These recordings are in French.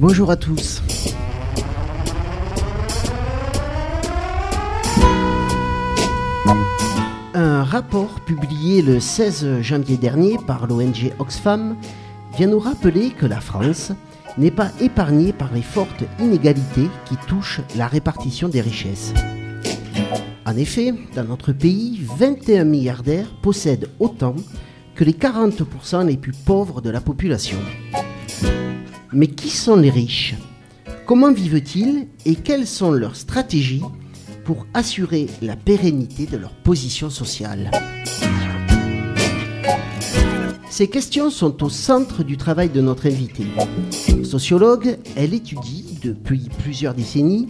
Bonjour à tous. Un rapport publié le 16 janvier dernier par l'ONG Oxfam vient nous rappeler que la France n'est pas épargnée par les fortes inégalités qui touchent la répartition des richesses. En effet, dans notre pays, 21 milliardaires possèdent autant que les 40% les plus pauvres de la population. Mais qui sont les riches Comment vivent-ils et quelles sont leurs stratégies pour assurer la pérennité de leur position sociale? Ces questions sont au centre du travail de notre invitée. Sociologue, elle étudie depuis plusieurs décennies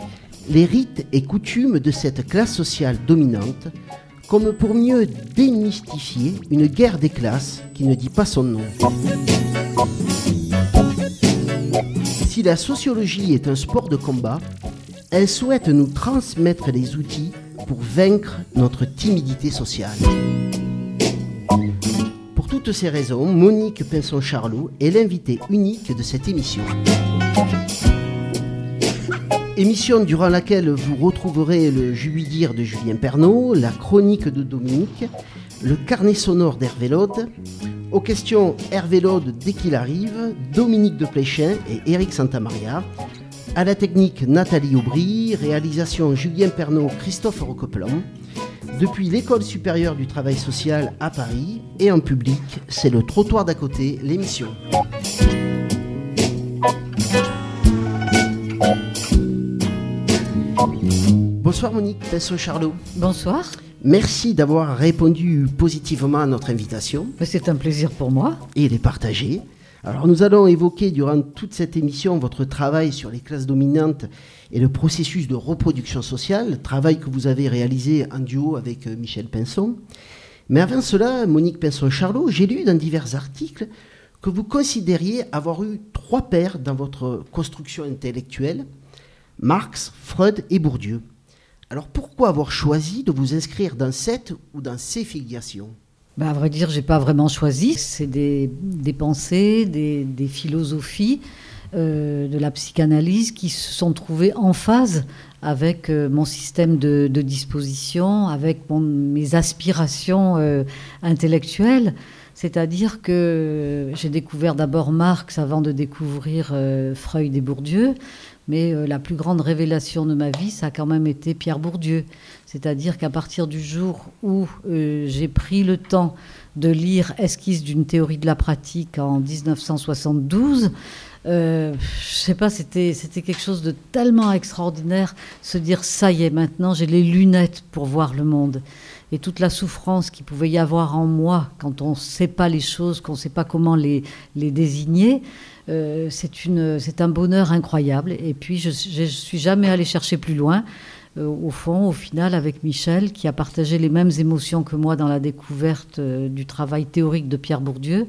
les rites et coutumes de cette classe sociale dominante comme pour mieux démystifier une guerre des classes qui ne dit pas son nom. Si la sociologie est un sport de combat, elle souhaite nous transmettre les outils pour vaincre notre timidité sociale. Pour toutes ces raisons, Monique Pinson-Charlot est l'invitée unique de cette émission. Émission durant laquelle vous retrouverez le Jubilire de Julien Pernaud, la chronique de Dominique, le carnet sonore d'Hervé Lode, aux questions Hervé Lode dès qu'il arrive, Dominique de Pléchin et Éric Santamaria, à la technique Nathalie Aubry, réalisation Julien Pernaud, Christophe Roqueplan, depuis l'École supérieure du travail social à Paris et en public, c'est le trottoir d'à côté, l'émission. Bonsoir Monique Pinson-Charlot. Bonsoir. Merci d'avoir répondu positivement à notre invitation. C'est un plaisir pour moi. Et les partager. Alors nous allons évoquer durant toute cette émission votre travail sur les classes dominantes et le processus de reproduction sociale, travail que vous avez réalisé en duo avec euh, Michel Pinson. Mais avant cela, Monique Pinson-Charlot, j'ai lu dans divers articles que vous considériez avoir eu trois pères dans votre construction intellectuelle, Marx, Freud et Bourdieu. Alors pourquoi avoir choisi de vous inscrire dans cette ou dans ces filiations? Bah, À vrai dire, j'ai pas vraiment choisi. C'est des, pensées, des, philosophies euh, de la psychanalyse qui se sont trouvées en phase avec euh, mon système de, disposition, avec mes aspirations euh, intellectuelles. C'est-à-dire que j'ai découvert d'abord Marx avant de découvrir Freud et Bourdieu. Mais euh, la plus grande révélation de ma vie, ça a quand même été Pierre Bourdieu. C'est-à-dire qu'à partir du jour où euh, j'ai pris le temps de lire Esquisse d'une théorie de la pratique en 1972, euh, je sais pas, c'était quelque chose de tellement extraordinaire, se dire ça y est, maintenant j'ai les lunettes pour voir le monde et toute la souffrance qu'il pouvait y avoir en moi quand on ne sait pas les choses, qu'on ne sait pas comment les, les désigner. Euh, c'est un bonheur incroyable. Et puis, je ne suis jamais allée chercher plus loin. Euh, au fond, au final, avec Michel, qui a partagé les mêmes émotions que moi dans la découverte euh, du travail théorique de Pierre Bourdieu,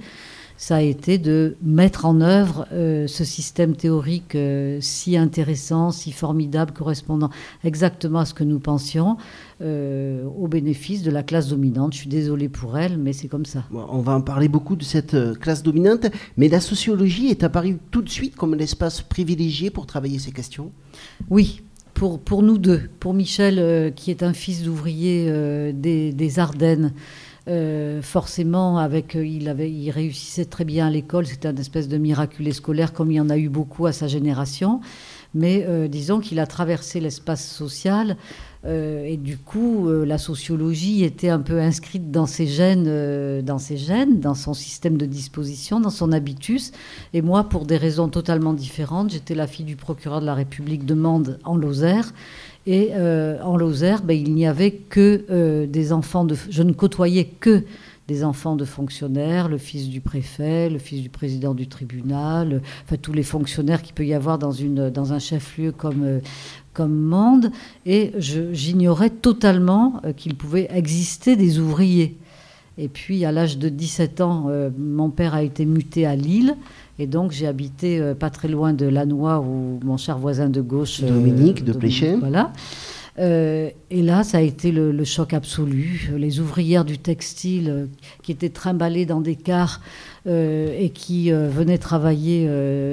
ça a été de mettre en œuvre ce système théorique si intéressant, si formidable, correspondant exactement à ce que nous pensions, euh, au bénéfice de la classe dominante. Je suis désolée pour elle, mais c'est comme ça. on va en parler beaucoup de cette euh, classe dominante, mais la sociologie est apparue tout de suite comme l'espace privilégié pour travailler ces questions? Oui, pour, pour, nous deux. Pour Michel, euh, qui est un fils d'ouvrier des, Ardennes, forcément, avec, il, avait, il réussissait très bien à l'école. C'était un espèce de miraculé scolaire, comme il y en a eu beaucoup à sa génération. Mais disons qu'il a traversé l'espace social euh, et du coup, euh, la sociologie était un peu inscrite dans ses gènes, euh, dans ses gènes, dans son système de disposition, dans son habitus. Et moi, pour des raisons totalement différentes, j'étais la fille du procureur de la République de Mende en Lozère. Et en Lozère, ben, il n'y avait que des enfants. Je ne côtoyais que des enfants de fonctionnaires, le fils du préfet, le fils du président du tribunal, enfin tous les fonctionnaires qu'il peut y avoir dans, un chef-lieu comme, comme monde, et j'ignorais totalement euh, qu'il pouvait exister des ouvriers. Et puis, à l'âge de 17 ans, euh, mon père a été muté à Lille. Et donc, j'ai habité euh, pas très loin de Lannoy, où mon cher voisin de gauche. Dominique de Pléchet. Voilà. Euh, et là, ça a été le, choc absolu. Les ouvrières du textile euh, qui étaient trimballées dans des cars euh, et qui venaient travailler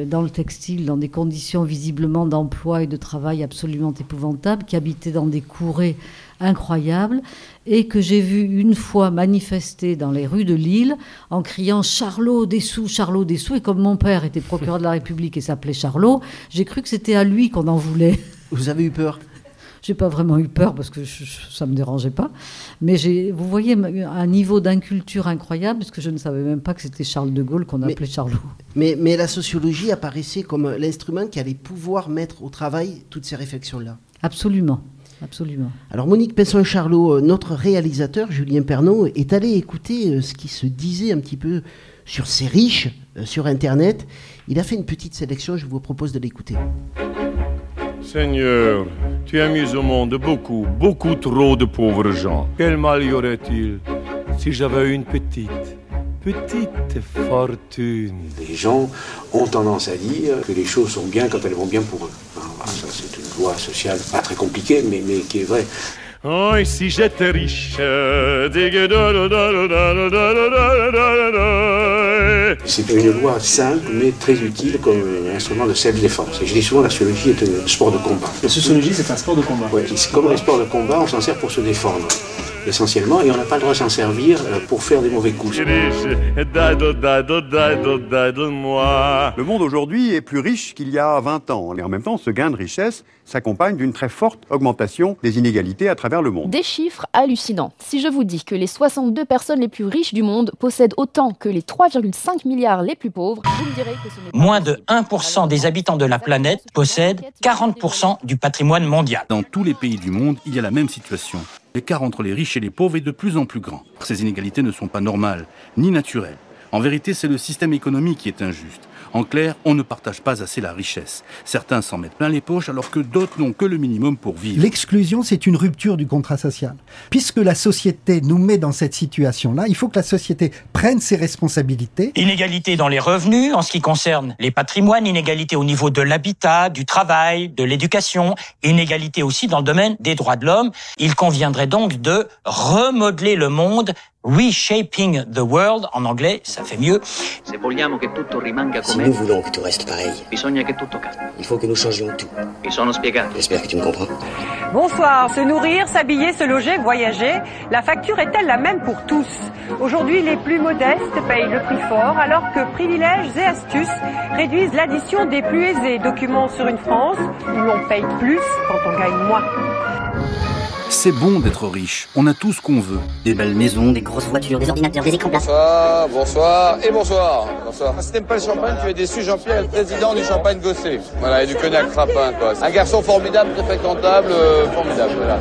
dans le textile dans des conditions visiblement d'emploi et de travail absolument épouvantables, qui habitaient dans des courées incroyables et que j'ai vu une fois manifester dans les rues de Lille en criant Charlot Dessous, Charlot Dessous. Et comme mon père était procureur de la République et s'appelait Charlot, j'ai cru que c'était à lui qu'on en voulait. Vous avez eu peur? J'ai pas vraiment eu peur parce que ça me dérangeait pas. Mais j'ai, vous voyez, un niveau d'inculture incroyable parce que je ne savais même pas que c'était Charles de Gaulle qu'on appelait Charlot. Mais, mais la sociologie apparaissait comme l'instrument qui allait pouvoir mettre au travail toutes ces réflexions-là. Absolument. Absolument. Alors Monique Pesson-Charlot, euh, notre réalisateur Julien Pernaud, est allé écouter euh, ce qui se disait un petit peu sur ces riches euh, sur Internet. Il a fait une petite sélection, je vous propose de l'écouter. Seigneur, tu as mis au monde beaucoup, beaucoup trop de pauvres gens. Quel mal y aurait-il si j'avais une petite, petite fortune? Les gens ont tendance à dire que les choses sont bien quand elles vont bien pour eux. ça, c'est une loi sociale pas très compliquée, mais, qui est vraie. Oh, et si j'étais riche C'est une loi simple, mais très utile comme instrument de self-défense. Et je dis souvent la sociologie est un sport de combat. La sociologie, c'est un sport de combat. Oui, comme les sports de combat, on s'en sert pour se défendre essentiellement, et on n'a pas le droit de s'en servir euh, pour faire des mauvais coups. Le monde aujourd'hui est plus riche qu'il y a 20 ans, et en même temps, ce gain de richesse s'accompagne d'une très forte augmentation des inégalités à travers le monde. Des chiffres hallucinants. Si je vous dis que les 62 personnes les plus riches du monde possèdent autant que les 3,5 milliards les plus pauvres, vous me direz que ce n'est pas... Moins de 1% des habitants de la planète possèdent 40% du patrimoine mondial. Dans tous les pays du monde, il y a la même situation. L'écart entre les riches et les pauvres est de plus en plus grand. Ces inégalités ne sont pas normales, ni naturelles. En vérité, c'est le système économique qui est injuste. En clair, on ne partage pas assez la richesse. Certains s'en mettent plein les poches alors que d'autres n'ont que le minimum pour vivre. L'exclusion, c'est une rupture du contrat social. Puisque la société nous met dans cette situation-là, il faut que la société prenne ses responsabilités. Inégalité dans les revenus en ce qui concerne les patrimoines, inégalité au niveau de l'habitat, du travail, de l'éducation, inégalité aussi dans le domaine des droits de l'homme. Il conviendrait donc de remodeler le monde Reshaping the World, en anglais, ça fait mieux. Si nous voulons que tout reste pareil, il faut que nous changions tout. J'espère que tu me comprends. Bonsoir. Se nourrir, s'habiller, se loger, voyager, la facture est-elle la même pour tous? Aujourd'hui, les plus modestes payent le prix fort, alors que privilèges et astuces réduisent l'addition des plus aisés. Documents sur une France où l'on paye plus quand on gagne moins. C'est bon d'être riche, on a tout ce qu'on veut. Des belles maisons, des grosses voitures, des ordinateurs, des écrans Bonsoir, bonsoir et bonsoir. bonsoir. Si t'aimes pas le champagne, tu es déçu, Jean-Pierre, le président du champagne gossé. Voilà, et du cognac frappin, quoi. Un garçon formidable, très fréquentable, euh, formidable, voilà.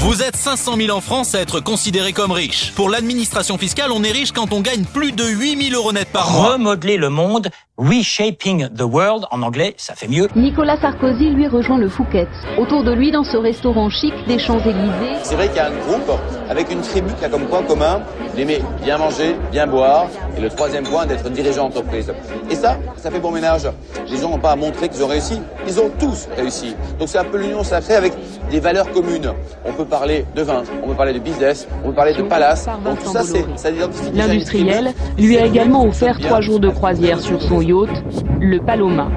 Vous êtes 500 000 en France à être considérés comme riches. Pour l'administration fiscale, on est riche quand on gagne plus de 8 000 euros net par mois. Remodeler le monde, reshaping the world, en anglais, ça fait mieux. Nicolas Sarkozy, lui, rejoint le Fouquet. Autour de lui, dans ce restaurant chic des Champs-Élysées. C'est vrai qu'il y a un groupe avec une tribu qui a comme point commun d'aimer bien manger, bien boire, et le troisième point d'être dirigeant d'entreprise. Et ça, ça fait bon ménage. Les gens n'ont pas à montrer qu'ils ont réussi, ils ont tous réussi. Donc c'est un peu l'union sacrée avec des valeurs communes. On peut parler de vin, on peut parler de business, on peut parler de palace. Donc tout ça, c'est ça L'industriel lui a également offert trois jours de croisière sur son yacht, le Paloma.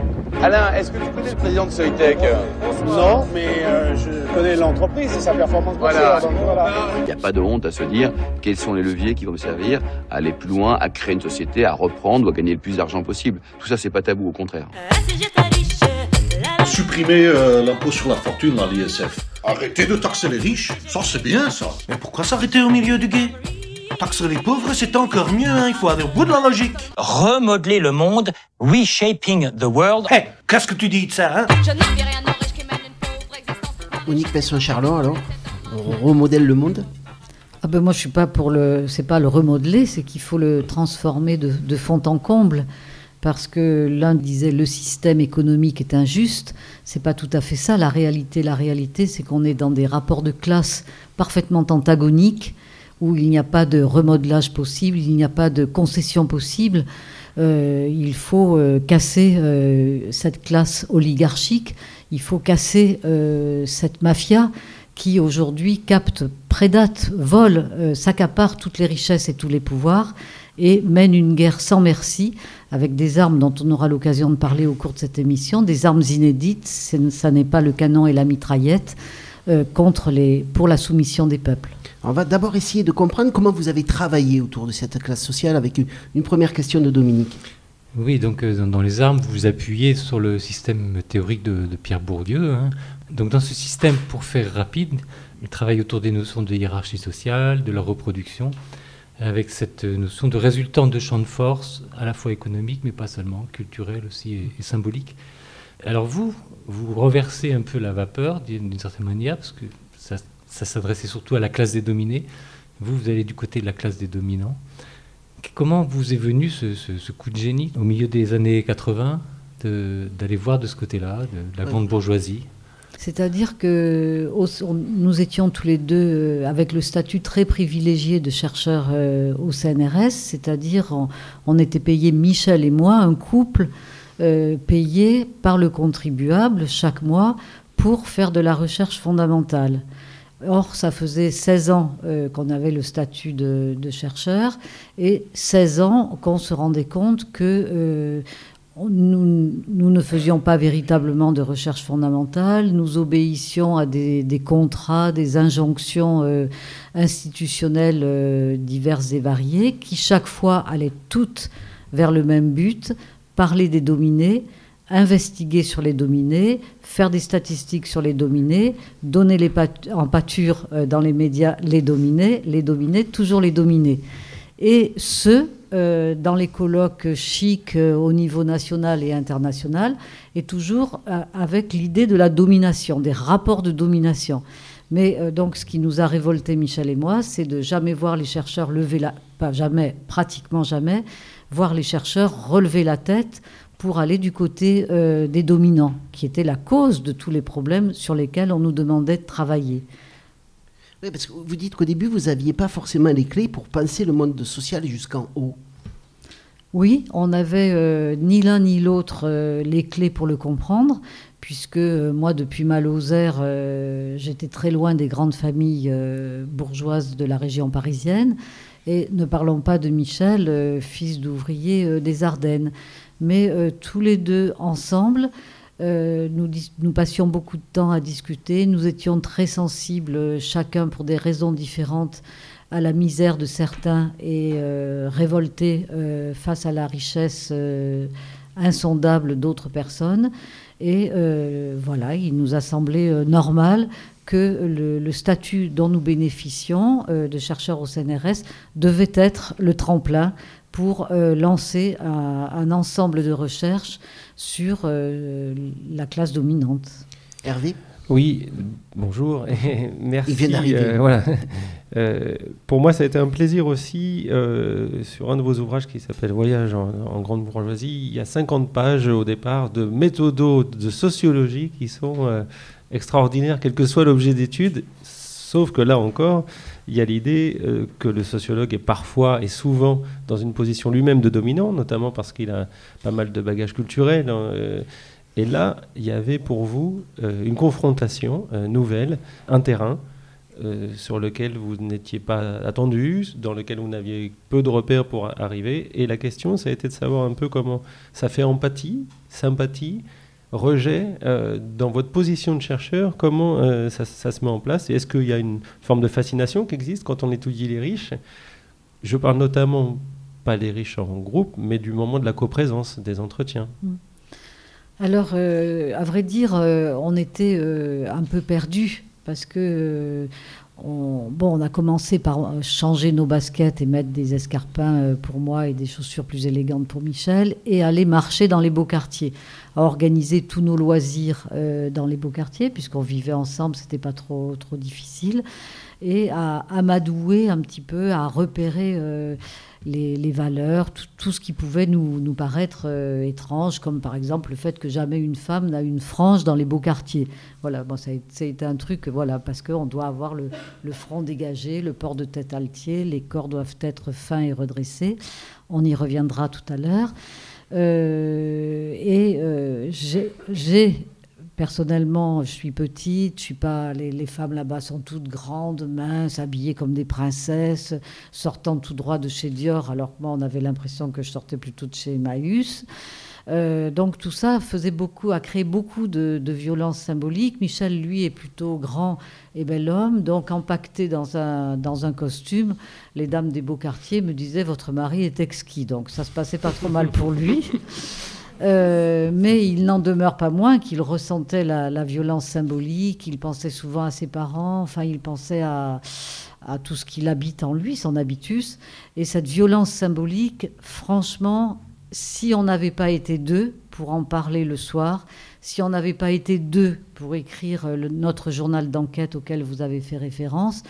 Alain, est-ce que tu connais le président de Soitec? Non, mais euh, je connais l'entreprise et sa performance voilà. Il n'y a pas de honte à se dire quels sont les leviers qui vont me servir à aller plus loin, à créer une société, à reprendre ou à gagner le plus d'argent possible. Tout ça, c'est pas tabou, au contraire. Supprimer euh, l'impôt sur la fortune dans l'ISF. Arrêtez de taxer les riches, ça c'est bien ça. Mais pourquoi s'arrêter au milieu du guet? Taxer les pauvres, c'est encore mieux, hein. il faut aller au bout de la logique. Remodeler le monde, reshaping the world. Hé, qu'est-ce que tu dis de ça, hein? Monique Pesson-Charlot, alors On remodèle le monde? Ah ben moi je suis pas pour le, c'est pas le remodeler, c'est qu'il faut le transformer de, de fond en comble parce que l'un disait le système économique est injuste. C'est pas tout à fait ça. La réalité, la réalité, c'est qu'on est dans des rapports de classe parfaitement antagoniques où il n'y a pas de remodelage possible, il n'y a pas de concession possible. Euh, il faut euh, casser euh, cette classe oligarchique, il faut casser cette mafia qui aujourd'hui capte, prédate, vole, s'accapare toutes les richesses et tous les pouvoirs et mène une guerre sans merci avec des armes dont on aura l'occasion de parler au cours de cette émission, des armes inédites, ça n'est pas le canon et la mitraillette, pour la soumission des peuples. On va d'abord essayer de comprendre comment vous avez travaillé autour de cette classe sociale avec une, première question de Dominique. Oui, donc euh, dans les armes, vous vous appuyez sur le système théorique de, Pierre Bourdieu. Hein. Donc dans ce système, pour faire rapide, il travaille autour des notions de hiérarchie sociale, de la reproduction, avec cette notion de résultante de champ de force, à la fois économique, mais pas seulement, culturel aussi et, symbolique. Alors vous, vous reversez un peu la vapeur d'une certaine manière, parce que ça, s'adressait surtout à la classe des dominés. Vous, vous allez du côté de la classe des dominants. Comment vous est venu ce, coup de génie au milieu des années 80 d'aller voir de ce côté-là, de la grande bourgeoisie? C'est-à-dire que nous étions tous les deux euh, avec le statut très privilégié de chercheurs euh, au CNRS, c'est-à-dire on, était payés, Michel et moi, un couple euh, payé par le contribuable chaque mois pour faire de la recherche fondamentale. Or, ça faisait 16 ans qu'on avait le statut de, chercheur et 16 ans qu'on se rendait compte que nous, ne faisions pas véritablement de recherche fondamentale, nous obéissions à des, contrats, des injonctions euh, institutionnelles euh, diverses et variées, qui chaque fois allaient toutes vers le même but, parler des dominés, investiguer sur les dominés, faire des statistiques sur les dominés, donner en pâture euh, dans les médias les dominés, les dominés, toujours les dominés. Et ce, euh, dans les colloques chics euh, au niveau national et international, et toujours avec l'idée de la domination, des rapports de domination. Mais donc, ce qui nous a révolté, Michel et moi, c'est de jamais voir les chercheurs lever la, pas jamais, pratiquement jamais, voir les chercheurs relever la tête pour aller du côté des dominants, qui était la cause de tous les problèmes sur lesquels on nous demandait de travailler. Oui, parce que vous dites qu'au début, vous n'aviez pas forcément les clés pour penser le monde social jusqu'en haut. Oui, on n'avait euh, ni l'un ni l'autre euh, les clés pour le comprendre, puisque euh, moi, depuis ma j'étais très loin des grandes familles bourgeoises de la région parisienne. Et ne parlons pas de Michel, fils d'ouvrier des Ardennes. Mais tous les deux ensemble, euh, nous, passions beaucoup de temps à discuter. Nous étions très sensibles, chacun pour des raisons différentes, à la misère de certains et euh, révoltés euh, face à la richesse insondable d'autres personnes. Et voilà, il nous a semblé normal que le, statut dont nous bénéficions de chercheurs au CNRS devait être le tremplin pour lancer un, ensemble de recherches sur euh, la classe dominante. Hervé Oui, bonjour et merci. Il vient d'arriver. Euh, voilà. Euh, pour moi, ça a été un plaisir aussi sur un de vos ouvrages qui s'appelle Voyage en, grande bourgeoisie. Il y a 50 pages au départ de méthodos de sociologie qui sont extraordinaires, quel que soit l'objet d'étude. Sauf que là encore, il y a l'idée euh, que le sociologue est parfois et souvent dans une position lui-même de dominant, notamment parce qu'il a pas mal de bagages culturels. Hein, euh, et là, il y avait pour vous euh, une confrontation nouvelle, un terrain sur lequel vous n'étiez pas attendu, dans lequel vous n'aviez peu de repères pour arriver. Et la question, ça a été de savoir un peu comment ça fait empathie, sympathie, rejet, euh, dans votre position de chercheur, comment euh, ça, se met en place est-ce qu'il y a une forme de fascination qui existe quand on étudie les riches? Je parle notamment, pas les riches en groupe, mais du moment de la coprésence, des entretiens. Mm. Alors, euh, à vrai dire, on était un peu perdus parce que on, bon, on a commencé par changer nos baskets et mettre des escarpins pour moi et des chaussures plus élégantes pour Michel et aller marcher dans les beaux quartiers à organiser tous nos loisirs euh, dans les beaux quartiers, puisqu'on vivait ensemble, c'était pas trop, trop difficile, et à amadouer un petit peu, à repérer euh, les, valeurs, tout, ce qui pouvait nous, nous paraître euh, étrange, comme par exemple le fait que jamais une femme n'a une frange dans les beaux quartiers. Voilà, bon, ça a été un truc, voilà, parce qu'on doit avoir le, le, front dégagé, le port de tête altier, les corps doivent être fins et redressés. On y reviendra tout à l'heure. Euh, et euh, j'ai personnellement, je suis petite, je suis pas. Les, les femmes là-bas sont toutes grandes, minces, habillées comme des princesses, sortant tout droit de chez Dior, alors que moi, on avait l'impression que je sortais plutôt de chez Emmaüs. Euh, donc tout ça faisait beaucoup, a créé beaucoup de, de violences symboliques. Michel, lui, est plutôt grand et bel homme, donc empaqueté dans un, dans un costume. Les dames des beaux quartiers me disaient votre mari est exquis, donc ça se passait pas trop mal pour lui. Euh, mais il n'en demeure pas moins qu'il ressentait la, la, violence symbolique, il pensait souvent à ses parents, enfin il pensait à, à tout ce qu'il habite en lui, son habitus. Et cette violence symbolique, franchement, si on n'avait pas été deux pour en parler le soir, si on n'avait pas été deux pour écrire le, notre journal d'enquête auquel vous avez fait référence,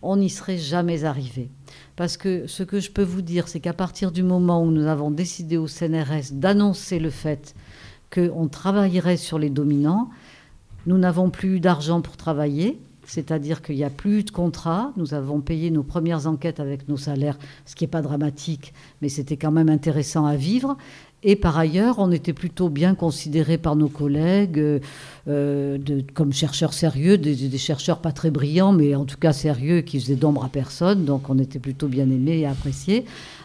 on n'y serait jamais arrivé. Parce que ce que je peux vous dire, c'est qu'à partir du moment où nous avons décidé au CNRS d'annoncer le fait qu'on travaillerait sur les dominants, nous n'avons plus eu d'argent pour travailler, c'est-à-dire qu'il n'y a plus de contrat. Nous avons payé nos premières enquêtes avec nos salaires, ce qui n'est pas dramatique, mais c'était quand même intéressant à vivre. Et par ailleurs, on était plutôt bien considérés par nos collègues euh, de, comme chercheurs sérieux, des, des, chercheurs pas très brillants, mais en tout cas sérieux, qui faisaient d'ombre à personne. Donc on était plutôt bien aimés et appréciés.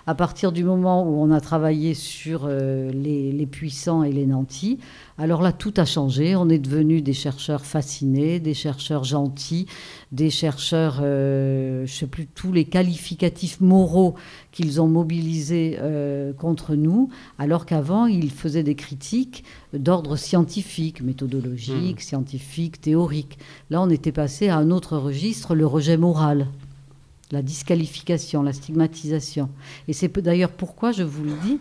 À partir du moment où on a travaillé sur euh, les, les, puissants et les nantis, alors là, tout a changé. On est devenus des chercheurs fascinés, des chercheurs gentils, des chercheurs, euh, je ne sais plus, tous les qualificatifs moraux qu'ils ont mobilisés euh, contre nous, alors qu'avant, ils faisaient des critiques d'ordre scientifique, méthodologique, mmh. scientifique, théorique. Là, on était passé à un autre registre, le rejet moral la disqualification, la stigmatisation. Et c'est d'ailleurs pourquoi je vous le dis.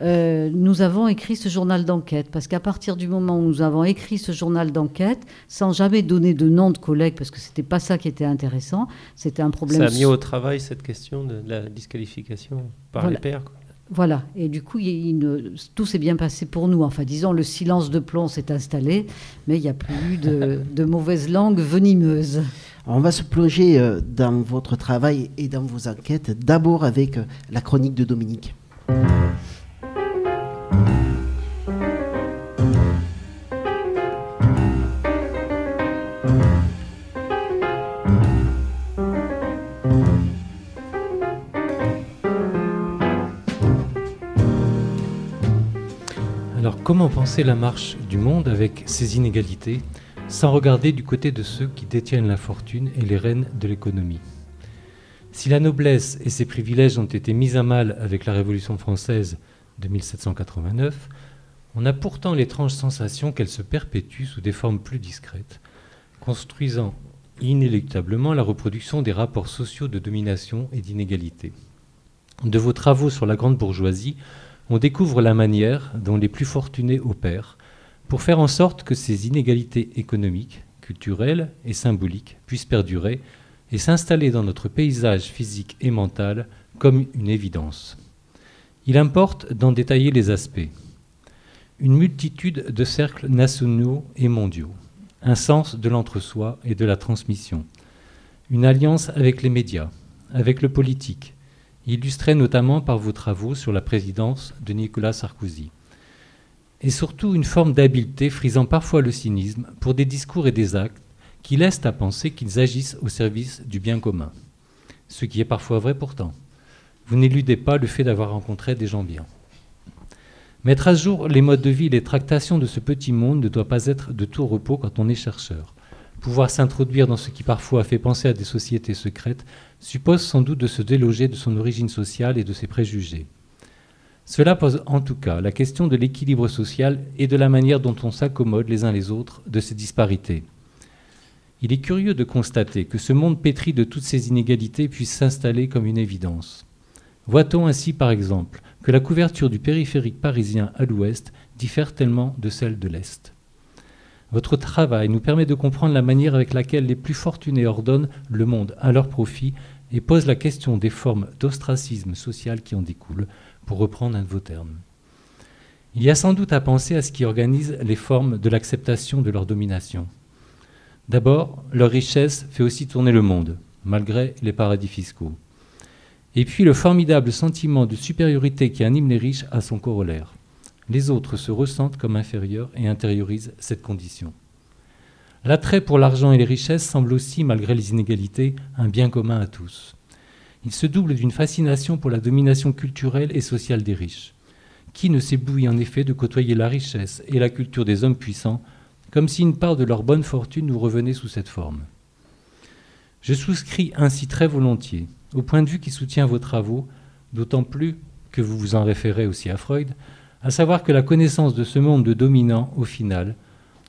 Euh, nous avons écrit ce journal d'enquête, parce qu'à partir du moment où nous avons écrit ce journal d'enquête, sans jamais donner de nom de collègues, parce que c'était pas ça qui était intéressant, c'était un problème. Ça a mis au travail cette question de la disqualification par voilà. les pairs. Quoi. Voilà, et du coup, il, il, tout s'est bien passé pour nous. Enfin, disons, le silence de plomb s'est installé, mais il n'y a plus eu de, de mauvaises langues venimeuses. On va se plonger euh, dans votre travail et dans vos enquêtes, d'abord avec euh, la chronique de Dominique. Alors comment penser la marche du monde avec ces inégalités? Sans regarder du côté de ceux qui détiennent la fortune et les rênes de l'économie. Si la noblesse et ses privilèges ont été mis à mal avec la Révolution française de 1789, on a pourtant l'étrange sensation qu'elle se perpétue sous des formes plus discrètes, construisant inéluctablement la reproduction des rapports sociaux de domination et d'inégalité. De vos travaux sur la grande bourgeoisie, on découvre la manière dont les plus fortunés opèrent, pour faire en sorte que ces inégalités économiques, culturelles et symboliques puissent perdurer et s'installer dans notre paysage physique et mental comme une évidence. Il importe d'en détailler les aspects. Une multitude de cercles nationaux et mondiaux, un sens de l'entre-soi et de la transmission, une alliance avec les médias, avec le politique, illustrée notamment par vos travaux sur la présidence de Nicolas Sarkozy et surtout une forme d'habileté frisant parfois le cynisme pour des discours et des actes qui laissent à penser qu'ils agissent au service du bien commun. Ce qui est parfois vrai pourtant. Vous n'éludez pas le fait d'avoir rencontré des gens bien. Mettre à jour les modes de vie et les tractations de ce petit monde ne doit pas être de tout repos quand on est chercheur. Pouvoir s'introduire dans ce qui parfois fait penser à des sociétés secrètes suppose sans doute de se déloger de son origine sociale et de ses préjugés. Cela pose en tout cas la question de l'équilibre social et de la manière dont on s'accommode les uns les autres de ces disparités. Il est curieux de constater que ce monde pétri de toutes ces inégalités puisse s'installer comme une évidence. Voit-on ainsi par exemple que la couverture du périphérique parisien à l'ouest diffère tellement de celle de l'est? Votre travail nous permet de comprendre la manière avec laquelle les plus fortunés ordonnent le monde à leur profit et pose la question des formes d'ostracisme social qui en découlent, pour reprendre un de vos termes. Il y a sans doute à penser à ce qui organise les formes de l'acceptation de leur domination. D'abord, leur richesse fait aussi tourner le monde, malgré les paradis fiscaux. Et puis le formidable sentiment de supériorité qui anime les riches a son corollaire. Les autres se ressentent comme inférieurs et intériorisent cette condition. L'attrait pour l'argent et les richesses semble aussi, malgré les inégalités, un bien commun à tous. Il se double d'une fascination pour la domination culturelle et sociale des riches. Qui ne s'éblouit en effet de côtoyer la richesse et la culture des hommes puissants, comme si une part de leur bonne fortune nous revenait sous cette forme Je souscris ainsi très volontiers au point de vue qui soutient vos travaux, d'autant plus que vous vous en référez aussi à Freud, à savoir que la connaissance de ce monde de dominants, au final,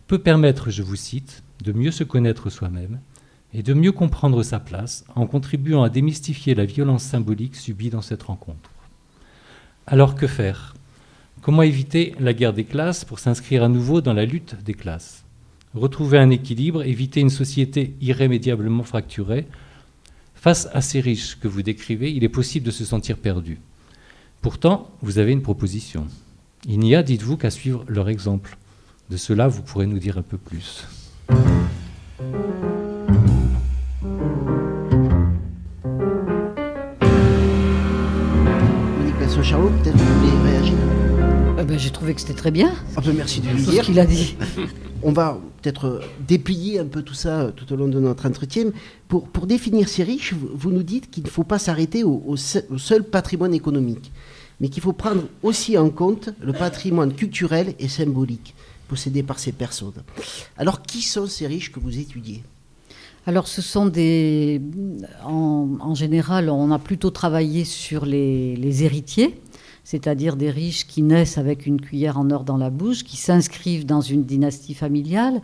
peut permettre, je vous cite, de mieux se connaître soi-même et de mieux comprendre sa place en contribuant à démystifier la violence symbolique subie dans cette rencontre. Alors que faire? Comment éviter la guerre des classes pour s'inscrire à nouveau dans la lutte des classes? Retrouver un équilibre, éviter une société irrémédiablement fracturée? Face à ces riches que vous décrivez, il est possible de se sentir perdu. Pourtant, vous avez une proposition. Il n'y a, dites-vous, qu'à suivre leur exemple. De cela, vous pourrez nous dire un peu plus. Charlot, peut-être vous voulez réagir Eh ben, J'ai trouvé que c'était très bien. Ah ben, merci de le Tout dire. ce qu'il a dit. On va peut-être euh, déplier un peu tout ça euh, tout au long de notre entretien. Pour, pour définir ces riches, vous, vous nous dites qu'il ne faut pas s'arrêter au, au se- au seul patrimoine économique, mais qu'il faut prendre aussi en compte le patrimoine culturel et symbolique possédé par ces personnes. Alors, qui sont ces riches que vous étudiez? Alors, ce sont des. En, général, on a plutôt travaillé sur les, héritiers, c'est-à-dire des riches qui naissent avec une cuillère en or dans la bouche, qui s'inscrivent dans une dynastie familiale.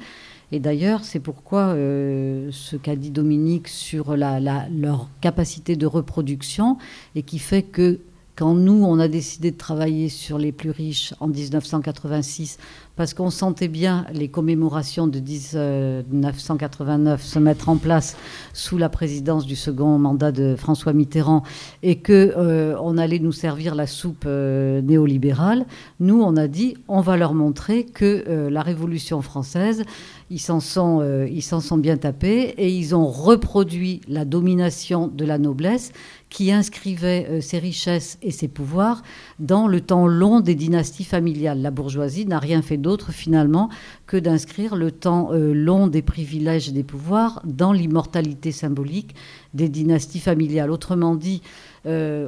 Et d'ailleurs, c'est pourquoi euh, ce qu'a dit Dominique sur leur capacité de reproduction et qui fait que quand nous, on a décidé de travailler sur les plus riches en 1986, parce qu'on sentait bien les commémorations de 1989 se mettre en place sous la présidence du second mandat de François Mitterrand et que euh, allait nous servir la soupe euh, néolibérale, nous on a dit on va leur montrer que euh, la Révolution française ils s'en sont bien tapés et ils ont reproduit la domination de la noblesse qui inscrivait euh, ses richesses et ses pouvoirs dans le temps long des dynasties familiales. La bourgeoisie n'a rien fait d'autre finalement que d'inscrire le temps euh, long des privilèges et des pouvoirs dans l'immortalité symbolique des dynasties familiales. Autrement dit, euh,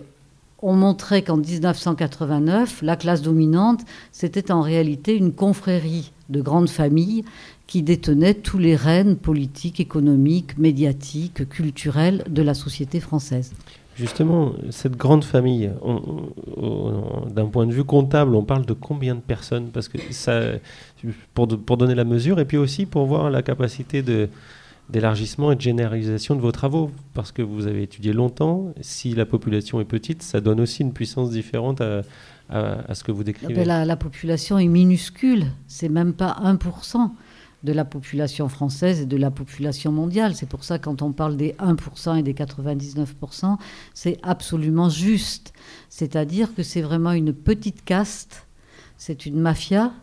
on montrait qu'en 1989, la classe dominante, c'était en réalité une confrérie de grandes familles qui détenaient tous les rênes politiques, économiques, médiatiques, culturels de la société française. Justement, cette grande famille, d'un point de vue comptable, on parle de combien de personnes? Parce que ça, pour, de- pour donner la mesure, et puis aussi pour voir la capacité d'élargissement et de généralisation de vos travaux, parce que vous avez étudié longtemps. Si la population est petite, ça donne aussi une puissance différente à, à- à ce que vous Ah décrivez. ben, la, la population est minuscule, c'est même pas 1% de la population française et de la population mondiale. C'est pour ça quand on parle des 1% et des 99%, c'est absolument juste. C'est-à-dire que c'est vraiment une petite caste, c'est une mafia,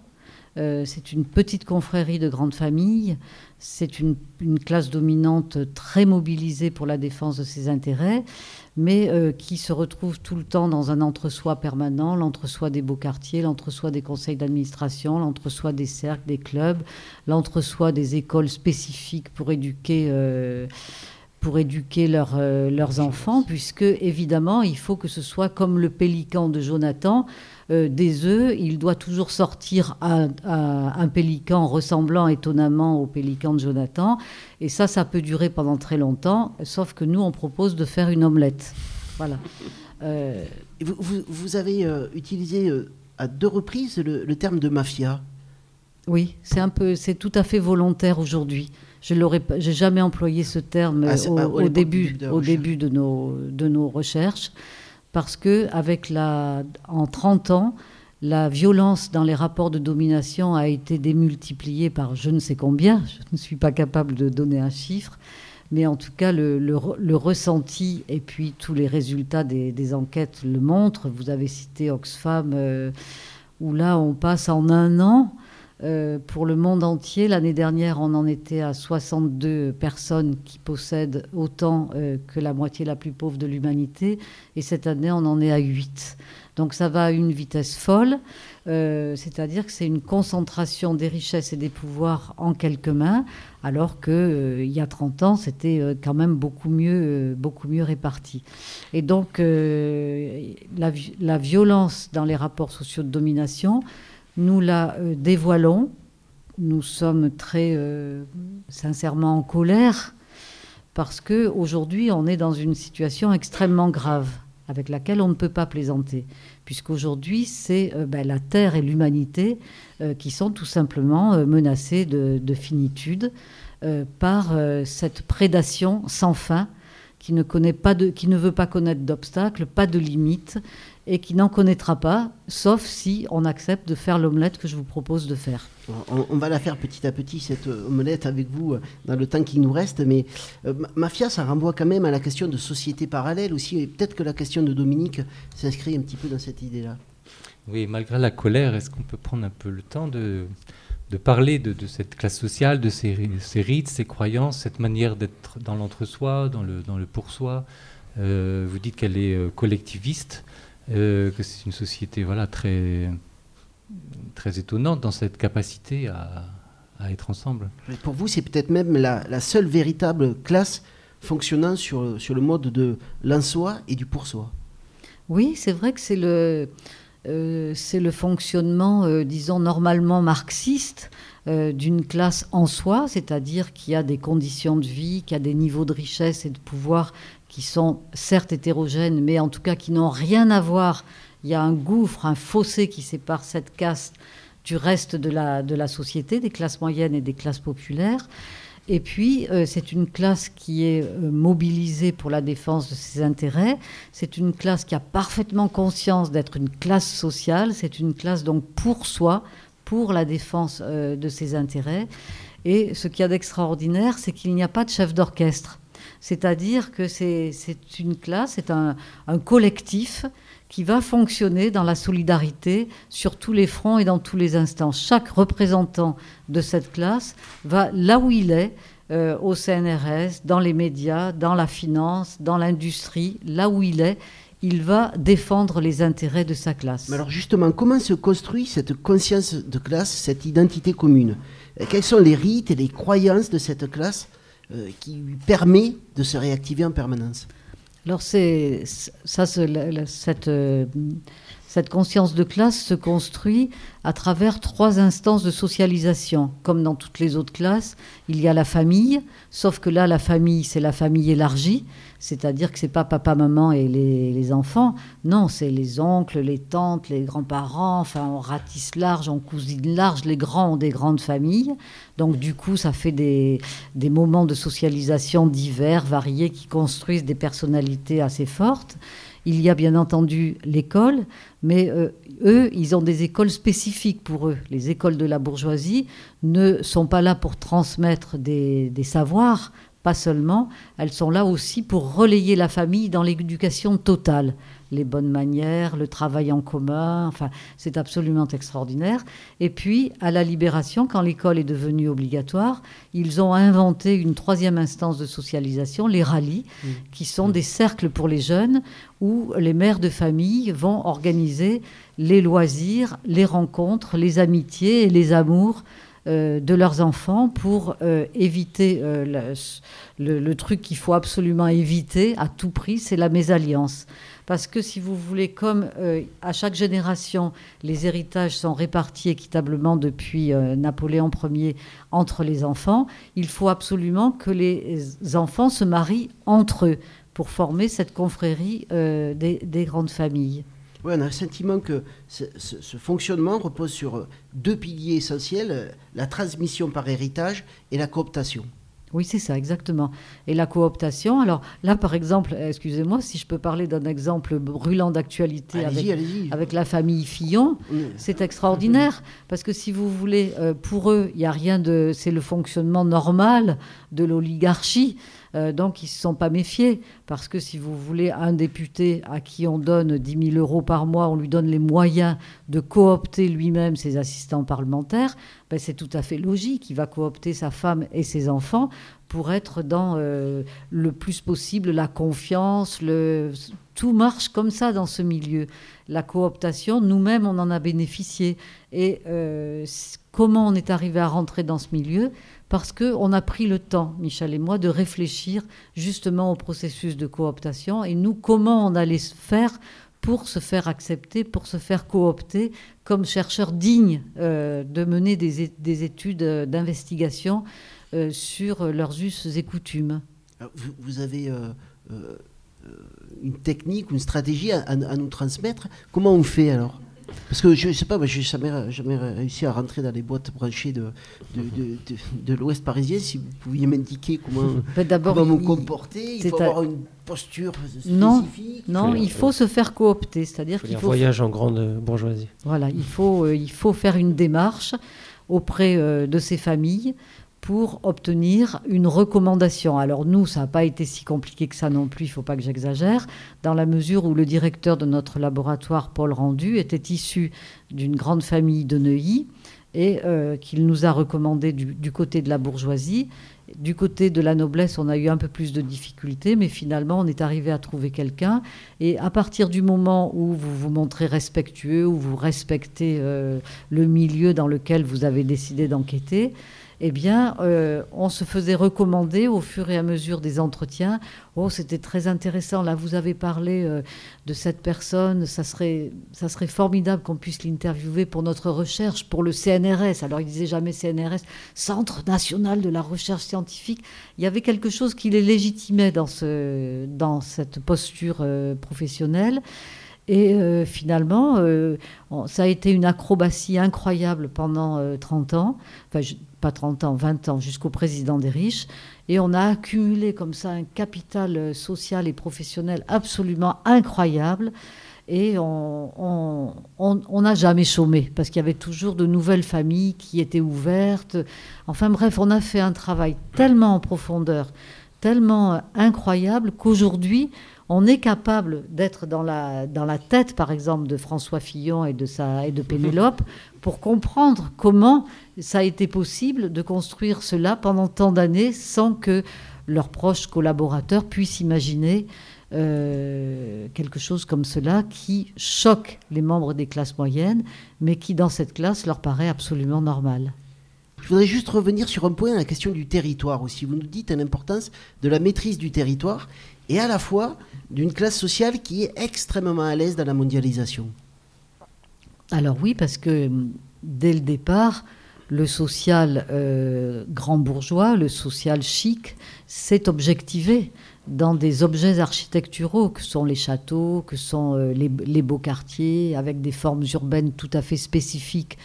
euh, c'est une petite confrérie de grandes familles, c'est une classe dominante très mobilisée pour la défense de ses intérêts, mais euh, qui se retrouve tout le temps dans un entre-soi permanent, l'entre-soi des beaux quartiers, l'entre-soi des conseils d'administration, l'entre-soi des cercles, des clubs, l'entre-soi des écoles spécifiques pour éduquer. euh, pour éduquer leurs, euh, leurs enfants, puisque évidemment, il faut que ce soit comme le pélican de Jonathan, euh, des œufs, il doit toujours sortir un, un- un pélican ressemblant étonnamment au pélican de Jonathan, et ça, ça peut durer pendant très longtemps, sauf que nous, on propose de faire une omelette. Voilà. Euh, Vous, vous- vous avez euh, utilisé à deux reprises le, le terme de mafia. Oui, c'est un peu, c'est tout à fait volontaire aujourd'hui. Je l'aurais, j'ai jamais employé ce terme Ah, au, ah, au début, au début de nos, de nos recherches, parce que avec la, en 30 ans, la violence dans les rapports de domination a été démultipliée par je ne sais combien. Je ne suis pas capable de donner un chiffre. Mais en tout cas, le, le re- le ressenti et puis tous les résultats des, des enquêtes le montrent. Vous avez cité Oxfam, euh, où là, on passe en un an Euh, pour le monde entier, l'année dernière, on en était à 62 personnes qui possèdent autant euh, que la moitié la plus pauvre de l'humanité. Et cette année, on en est à 8. Donc ça va à une vitesse folle. Euh, c'est-à-dire que c'est une concentration des richesses et des pouvoirs en quelques mains, alors qu'il y a 30 ans, c'était quand même beaucoup mieux, beaucoup mieux réparti. Et donc, la, la, violence dans les rapports sociaux de domination, nous la euh, dévoilons. Nous sommes très euh, sincèrement en colère parce que aujourd'hui on est dans une situation extrêmement grave avec laquelle on ne peut pas plaisanter, puisqu'aujourd'hui c'est euh, ben, la Terre et l'humanité qui sont tout simplement menacées de, de finitude par cette prédation sans fin qui ne, connaît pas qui ne veut pas connaître d'obstacles, pas de limites, et qui n'en connaîtra pas, sauf si on accepte de faire l'omelette que je vous propose de faire. On, va la faire petit à petit, cette omelette, avec vous, euh, dans le temps qui nous reste. Mais euh, Mafia, ça renvoie quand même à la question de société parallèle aussi. Et peut-être que la question de Dominique s'inscrit un petit peu dans cette idée-là. Oui, malgré la colère, est-ce qu'on peut prendre un peu le temps de, de parler de, cette classe sociale, de ses, rites, ses croyances, cette manière d'être dans l'entre-soi, dans le, dans le pour-soi? Euh, Vous dites qu'elle est collectiviste. Euh, que c'est une société voilà, très, très étonnante dans cette capacité à, à être ensemble. pour vous, c'est peut-être même la, la, seule véritable classe fonctionnant sur, sur le mode de l'en-soi et du pour-soi. Oui, c'est vrai que c'est le, euh, c'est le fonctionnement, euh, disons, normalement marxiste d'une classe en soi, c'est-à-dire qui a des conditions de vie, qui a des niveaux de richesse et de pouvoir qui sont certes hétérogènes, mais en tout cas qui n'ont rien à voir. Il y a un gouffre, un fossé qui sépare cette caste du reste de la, de la société, des classes moyennes et des classes populaires. Et puis, euh, c'est une classe qui est euh, mobilisée pour la défense de ses intérêts. C'est une classe qui a parfaitement conscience d'être une classe sociale. C'est une classe donc pour soi, pour la défense euh, de ses intérêts. Et ce qu'il y a d'extraordinaire, c'est qu'il n'y a pas de chef d'orchestre. C'est-à-dire que c'est une classe, c'est un, collectif qui va fonctionner dans la solidarité sur tous les fronts et dans tous les instants. Chaque représentant de cette classe va là où il est, euh, au CNRS, dans les médias, dans la finance, dans l'industrie, là où il est, il va défendre les intérêts de sa classe. Mais alors justement, comment se construit cette conscience de classe, cette identité commune? Quels sont les rites et les croyances de cette classe? Qui lui permet de se réactiver en permanence. Alors c'est ça, euh, conscience de classe se construit à travers trois instances de socialisation. Comme dans toutes les autres classes, il y a la famille, sauf que là, la famille, c'est la famille élargie. C'est-à-dire que c'est pas papa, maman et les, enfants. Non, c'est les oncles, les tantes, les grands-parents. Enfin, on ratisse large, on cousine large. Les grands ont des grandes familles. Donc, du coup, ça fait des moments de socialisation divers, variés, qui construisent des personnalités assez fortes. Il y a bien entendu l'école, mais euh, eux, ils ont des écoles spécifiques pour eux. Les écoles de la bourgeoisie ne sont pas là pour transmettre des, des savoirs, pas seulement, elles sont là aussi pour relayer la famille dans l'éducation totale. Les bonnes manières, le travail en commun, enfin, c'est absolument extraordinaire. Et puis, à la libération, quand l'école est devenue obligatoire, ils ont inventé une troisième instance de socialisation, les rallyes, mmh. qui sont mmh. des cercles pour les jeunes où les mères de famille vont organiser les loisirs, les rencontres, les amitiés et les amours euh, de leurs enfants pour euh, éviter euh, le, truc qu'il faut absolument éviter à tout prix, c'est la mésalliance. Parce que si vous voulez, comme à chaque génération, les héritages sont répartis équitablement depuis Napoléon Ier entre les enfants, il faut absolument que les enfants se marient entre eux pour former cette confrérie des grandes familles on a le sentiment que ce, fonctionnement repose sur euh, deux piliers essentiels, euh, la transmission par héritage et la cooptation. Oui, c'est ça, exactement. Et la cooptation, alors là, par exemple, excusez-moi si je peux parler d'un exemple brûlant d'actualité avec, la famille Fillon, c'est extraordinaire, parce que si vous voulez, euh, pour eux, il n'y a rien de... C'est le fonctionnement normal de l'oligarchie. Euh, donc ils ne se sont pas méfiés, parce que si vous voulez un député à qui on donne 10 000 euros par mois, on lui donne les moyens de coopter lui-même ses assistants parlementaires, ben c'est tout à fait logique. Il va coopter sa femme et ses enfants pour être dans euh, le plus possible la confiance, le... tout marche comme ça dans ce milieu. La cooptation, nous-mêmes, on en a bénéficié. Et euh, comment on est arrivé à rentrer dans ce milieu? Parce qu'on a pris le temps, Michel et moi, de réfléchir justement au processus de cooptation et nous, comment on allait faire pour se faire accepter, pour se faire coopter comme chercheurs dignes euh, de mener des, des études d'investigation euh, sur leurs us et coutumes. vous, vous, avez euh, euh, une technique, une stratégie à, nous transmettre. Comment on fait alors? Parce que je ne sais pas, je n'ai jamais, jamais, réussi à rentrer dans les boîtes branchées de, de, de, de, de l'Ouest parisien. Si vous pouviez m'indiquer comment, comment me comporter, il faut avoir une posture spécifique. Non, non il faut se faire coopter. C'est-à-dire qu'il faut. voyage en grande bourgeoisie. Voilà, il faut, il faut faire une démarche auprès de ces familles pour obtenir une recommandation. Alors nous, ça n'a pas été si compliqué que ça non plus, il ne faut pas que j'exagère, dans la mesure où le directeur de notre laboratoire, Paul Rendu, était issu d'une grande famille de Neuilly et euh, qu'il nous a recommandé du, côté de la bourgeoisie. Du côté de la noblesse, on a eu un peu plus de difficultés, mais finalement, on est arrivé à trouver quelqu'un. Et à partir du moment où vous vous montrez respectueux, où vous respectez euh, le milieu dans lequel vous avez décidé d'enquêter, eh bien, euh, on se faisait recommander au fur et à mesure des entretiens. Oh, c'était très intéressant. Là, vous avez parlé euh, de cette personne. Ça serait, ça serait formidable qu'on puisse l'interviewer pour notre recherche, pour le CNRS. Alors, il disait jamais CNRS, Centre national de la recherche scientifique. Il y avait quelque chose qui les légitimait dans, ce, dans cette posture euh, professionnelle. Et finalement, ça a été une acrobatie incroyable pendant euh, 30 ans, enfin je, pas 30 ans, 20 ans, jusqu'au président des riches. Et on a accumulé comme ça un capital social et professionnel absolument incroyable. Et on n'a jamais chômé, parce qu'il y avait toujours de nouvelles familles qui étaient ouvertes. Enfin bref, on a fait un travail tellement en profondeur, tellement incroyable qu'aujourd'hui, on est capable d'être dans la, dans la tête, par exemple, de François Fillon et de, sa, et de Pénélope pour comprendre comment ça a été possible de construire cela pendant tant d'années sans que leurs proches collaborateurs puissent imaginer euh, quelque chose comme cela qui choque les membres des classes moyennes, mais qui dans cette classe leur paraît absolument normal. Je voudrais juste revenir sur un point, la question du territoire aussi. Vous nous dites l'importance de la maîtrise du territoire et à la fois d'une classe sociale qui est extrêmement à l'aise dans la mondialisation. Alors oui, parce que dès le départ, le social euh, grand bourgeois, le social chic, s'est objectivé dans des objets architecturaux que sont les châteaux, que sont euh, les, beaux quartiers, avec des formes urbaines tout à fait spécifiques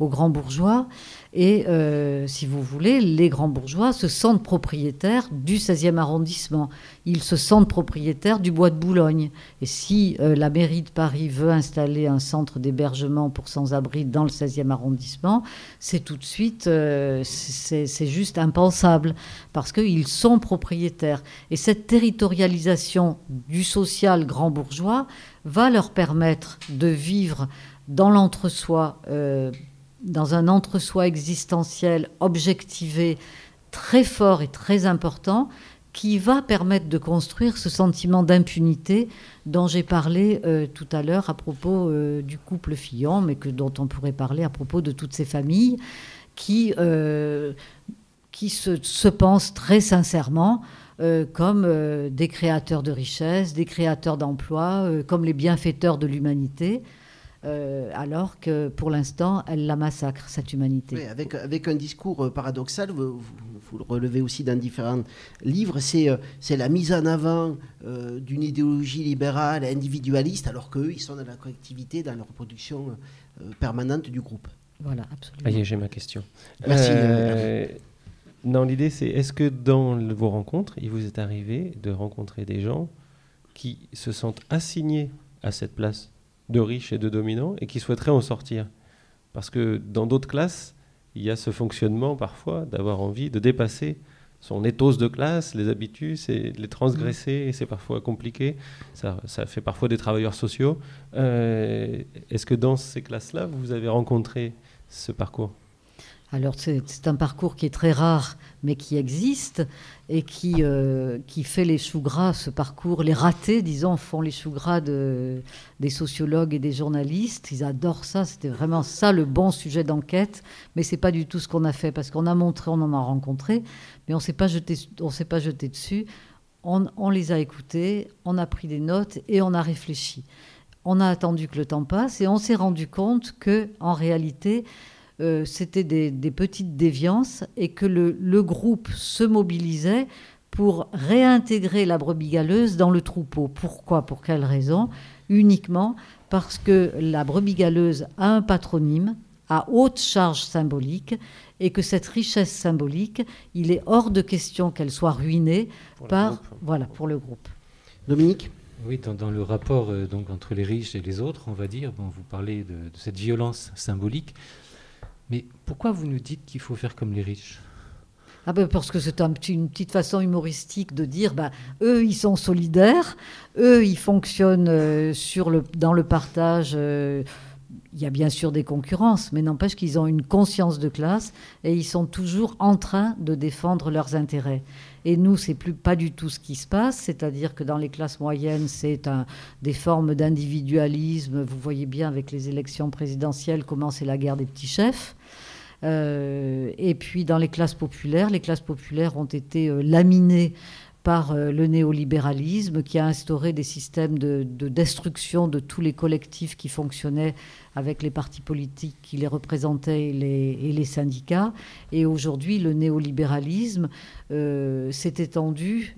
aux grands bourgeois. Et euh, si vous voulez, les grands bourgeois se sentent propriétaires du 16e arrondissement. Ils se sentent propriétaires du bois de Boulogne. Et si euh, la mairie de Paris veut installer un centre d'hébergement pour sans-abri dans le 16e arrondissement, c'est tout de suite, euh, c'est juste impensable, parce qu'ils sont propriétaires. Et cette territorialisation du social grand bourgeois va leur permettre de vivre dans l'entre-soi dans un entre-soi existentiel objectivé très fort et très important qui va permettre de construire ce sentiment d'impunité dont j'ai parlé euh, tout à l'heure à propos euh, du couple Fillon, mais que, dont on pourrait parler à propos de toutes ces familles qui, euh, qui se, se, pensent très sincèrement comme des créateurs de richesses, des créateurs d'emplois, comme les bienfaiteurs de l'humanité. Euh, alors que pour l'instant, elle la massacre, cette humanité. Oui, avec, avec un discours paradoxal, vous, vous, vous, le relevez aussi dans différents livres, c'est, c'est la mise en avant euh, d'une idéologie libérale, individualiste, alors qu'eux, ils sont dans la collectivité, dans la reproduction euh, permanente du groupe. Voilà, absolument. Voyez, j'ai ma question. Merci. Euh, non, l'idée, c'est est-ce que dans vos rencontres, il vous est arrivé de rencontrer des gens qui se sentent assignés à cette place de riches et de dominants et qui souhaiteraient en sortir. Parce que dans d'autres classes, il y a ce fonctionnement parfois d'avoir envie de dépasser son ethos de classe, les habitus, et les transgresser, et c'est parfois compliqué. Ça, ça, fait parfois des travailleurs sociaux. Euh, Est-ce que dans ces classes-là, vous avez rencontré ce parcours? Alors c'est un parcours qui est très rare, mais qui existe et qui, euh, qui fait les choux gras, ce parcours. Les ratés, disons, font les choux gras de, des sociologues et des journalistes. Ils adorent ça. C'était vraiment ça le bon sujet d'enquête. Mais c'est pas du tout ce qu'on a fait parce qu'on a montré, on en a rencontré, mais on on s'est pas jeté dessus. On, on les a écoutés, on a pris des notes et on a réfléchi. On a attendu que le temps passe et on s'est rendu compte que, en réalité, euh, c'était des, petites déviances et que le, groupe se mobilisait pour réintégrer la brebis galeuse dans le troupeau. Pourquoi Pour quelle raison? Uniquement parce que la brebis galeuse a un patronyme à haute charge symbolique et que cette richesse symbolique, il est hors de question qu'elle soit ruinée par voilà pour le groupe. Dominique? Oui, dans, le rapport euh, donc entre les riches et les autres, on va dire, bon, vous parlez de cette violence symbolique. Mais pourquoi vous nous dites qu'il faut faire comme les riches? Ah ben parce que c'est un une petite façon humoristique de dire, bah, eux, ils sont solidaires, eux, ils fonctionnent euh, sur le, dans le partage. Euh, il y a bien sûr des concurrences, mais n'empêche qu'ils ont une conscience de classe et ils sont toujours en train de défendre leurs intérêts. Et nous, c'est plus pas du tout ce qui se passe, c'est-à-dire que dans les classes moyennes, c'est des formes d'individualisme. Vous voyez bien avec les élections présidentielles comment c'est la guerre des petits chefs. Euh, et puis dans les classes populaires, les classes populaires ont été euh, laminées par euh, le néolibéralisme qui a instauré des systèmes de, destruction de tous les collectifs qui fonctionnaient avec les partis politiques qui les représentaient et les, syndicats. Et aujourd'hui, le néolibéralisme s'est étendu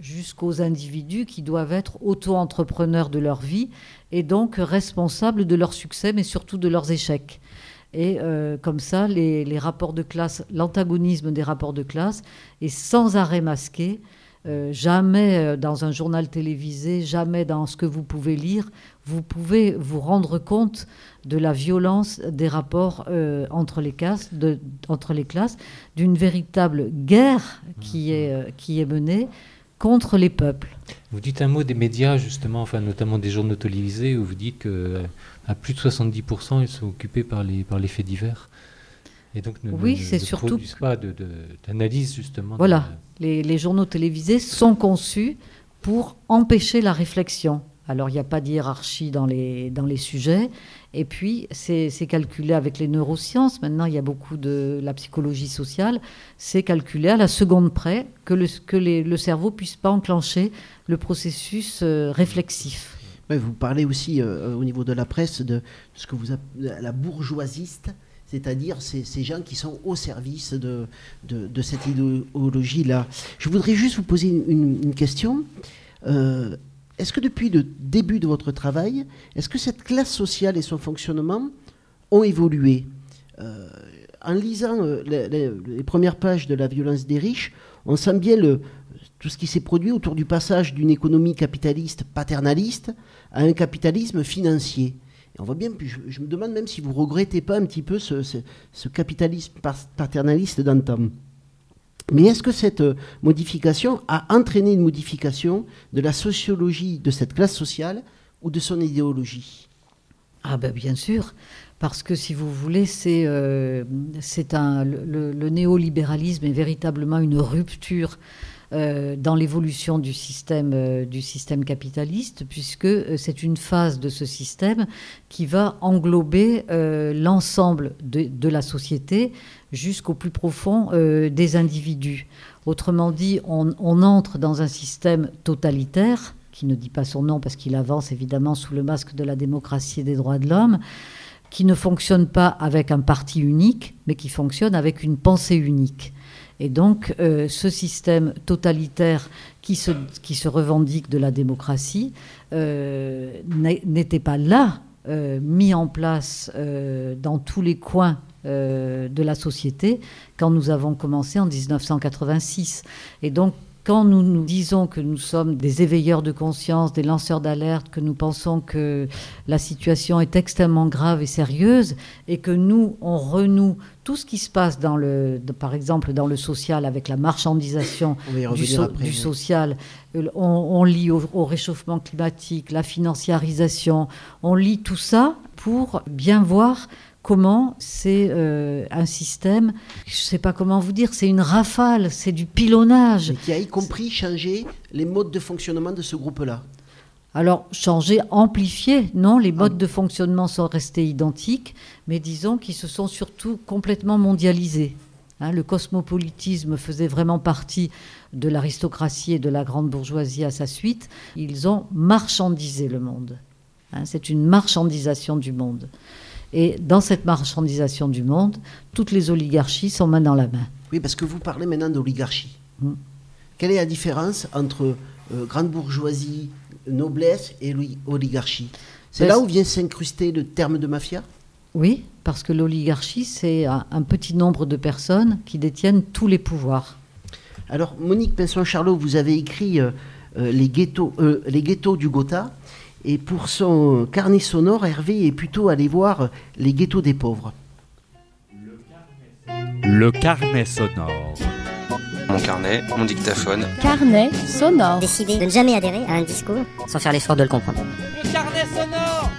jusqu'aux individus qui doivent être auto-entrepreneurs de leur vie et donc responsables de leur succès, mais surtout de leurs échecs. Et euh, comme ça, les, rapports de classe, l'antagonisme des rapports de classe est sans arrêt masqué. Euh, jamais euh, dans un journal télévisé, jamais dans ce que vous pouvez lire, vous pouvez vous rendre compte de la violence des rapports entre, les classes, entre les classes, d'une véritable guerre qui est, qui est menée contre les peuples. Vous dites un mot des médias, justement, enfin, notamment des journaux télévisés, où vous dites que à plus de 70%, ils sont occupés par les, par les faits divers. Et donc ne, oui, c'est surtout pas d'analyse justement. Voilà, les, les, journaux télévisés sont conçus pour empêcher la réflexion. Alors il n'y a pas de hiérarchie dans les, dans les sujets. Et puis c'est calculé avec les neurosciences. Maintenant il y a beaucoup de la psychologie sociale. C'est calculé à la seconde près que le, que les, le cerveau puisse pas enclencher le processus euh, réflexif vous parlez aussi euh, au niveau de la presse de, ce que vous appelez la bourgeoisiste, c'est-à-dire ces, gens qui sont au service de, de, cette idéologie-là. Je voudrais juste vous poser une, question. Euh, est-ce que depuis le début de votre travail, est-ce que cette classe sociale et son fonctionnement ont évolué? Euh, En lisant les, les, premières pages de La violence des riches, on sent bien tout ce qui s'est produit autour du passage d'une économie capitaliste paternaliste à un capitalisme financier. Et on voit bien, je, me demande même si vous regrettez pas un petit peu ce, capitalisme paternaliste d'antan. Mais est-ce que cette euh, modification a entraîné une modification de la sociologie de cette classe sociale ou de son idéologie? Ah ben bien sûr, parce que si vous voulez, c'est euh, le, le, néolibéralisme est véritablement une rupture euh, dans l'évolution du système, euh, capitaliste, puisque euh, c'est une phase de ce système qui va englober l'ensemble de, la société jusqu'au plus profond des individus. Autrement dit, on entre dans un système totalitaire qui ne dit pas son nom parce qu'il avance évidemment sous le masque de la démocratie et des droits de l'homme, qui ne fonctionne pas avec un parti unique, mais qui fonctionne avec une pensée unique. Et donc, euh, ce système totalitaire qui se, revendique de la démocratie euh, n'était pas là, euh, mis en place dans tous les coins de la société quand nous avons commencé en 1986. Et donc, quand nous nous disons que nous sommes des éveilleurs de conscience, des lanceurs d'alerte, que nous pensons que la situation est extrêmement grave et sérieuse, et que nous, on renoue tout ce qui se passe dans le, par exemple dans le social avec la marchandisation du, du, social, on, on lit au, au, réchauffement climatique, la financiarisation, on lit tout ça pour bien voir comment c'est euh, un système, je ne sais pas comment vous dire, c'est une rafale, c'est du pilonnage. Et qui a y compris changé les modes de fonctionnement de ce groupe-là alors, changer, amplifier, non, les modes de fonctionnement sont restés identiques, mais disons qu'ils se sont surtout complètement mondialisés. Hein, le cosmopolitisme faisait vraiment partie de l'aristocratie et de la grande bourgeoisie à sa suite. Ils ont marchandisé le monde. Hein, c'est une marchandisation du monde. Et dans cette marchandisation du monde, toutes les oligarchies sont main dans la main. Oui, parce que vous parlez maintenant d'oligarchie. Hmm. Quelle est la différence entre euh, grande bourgeoisie, noblesse et oligarchie? C'est là où vient s'incruster le terme de mafia? Oui, parce que l'oligarchie, c'est un, petit nombre de personnes qui détiennent tous les pouvoirs. Alors, Monique Pinson-Charlot, vous avez écrit euh, euh, les, ghettos, les ghettos du Gotha. Et pour son carnet sonore, Hervé est plutôt allé voir les ghettos des pauvres. Le carnet sonore. Mon carnet, mon dictaphone. Carnet sonore. Décider de ne jamais adhérer à un discours sans faire l'effort de le comprendre. Le carnet sonore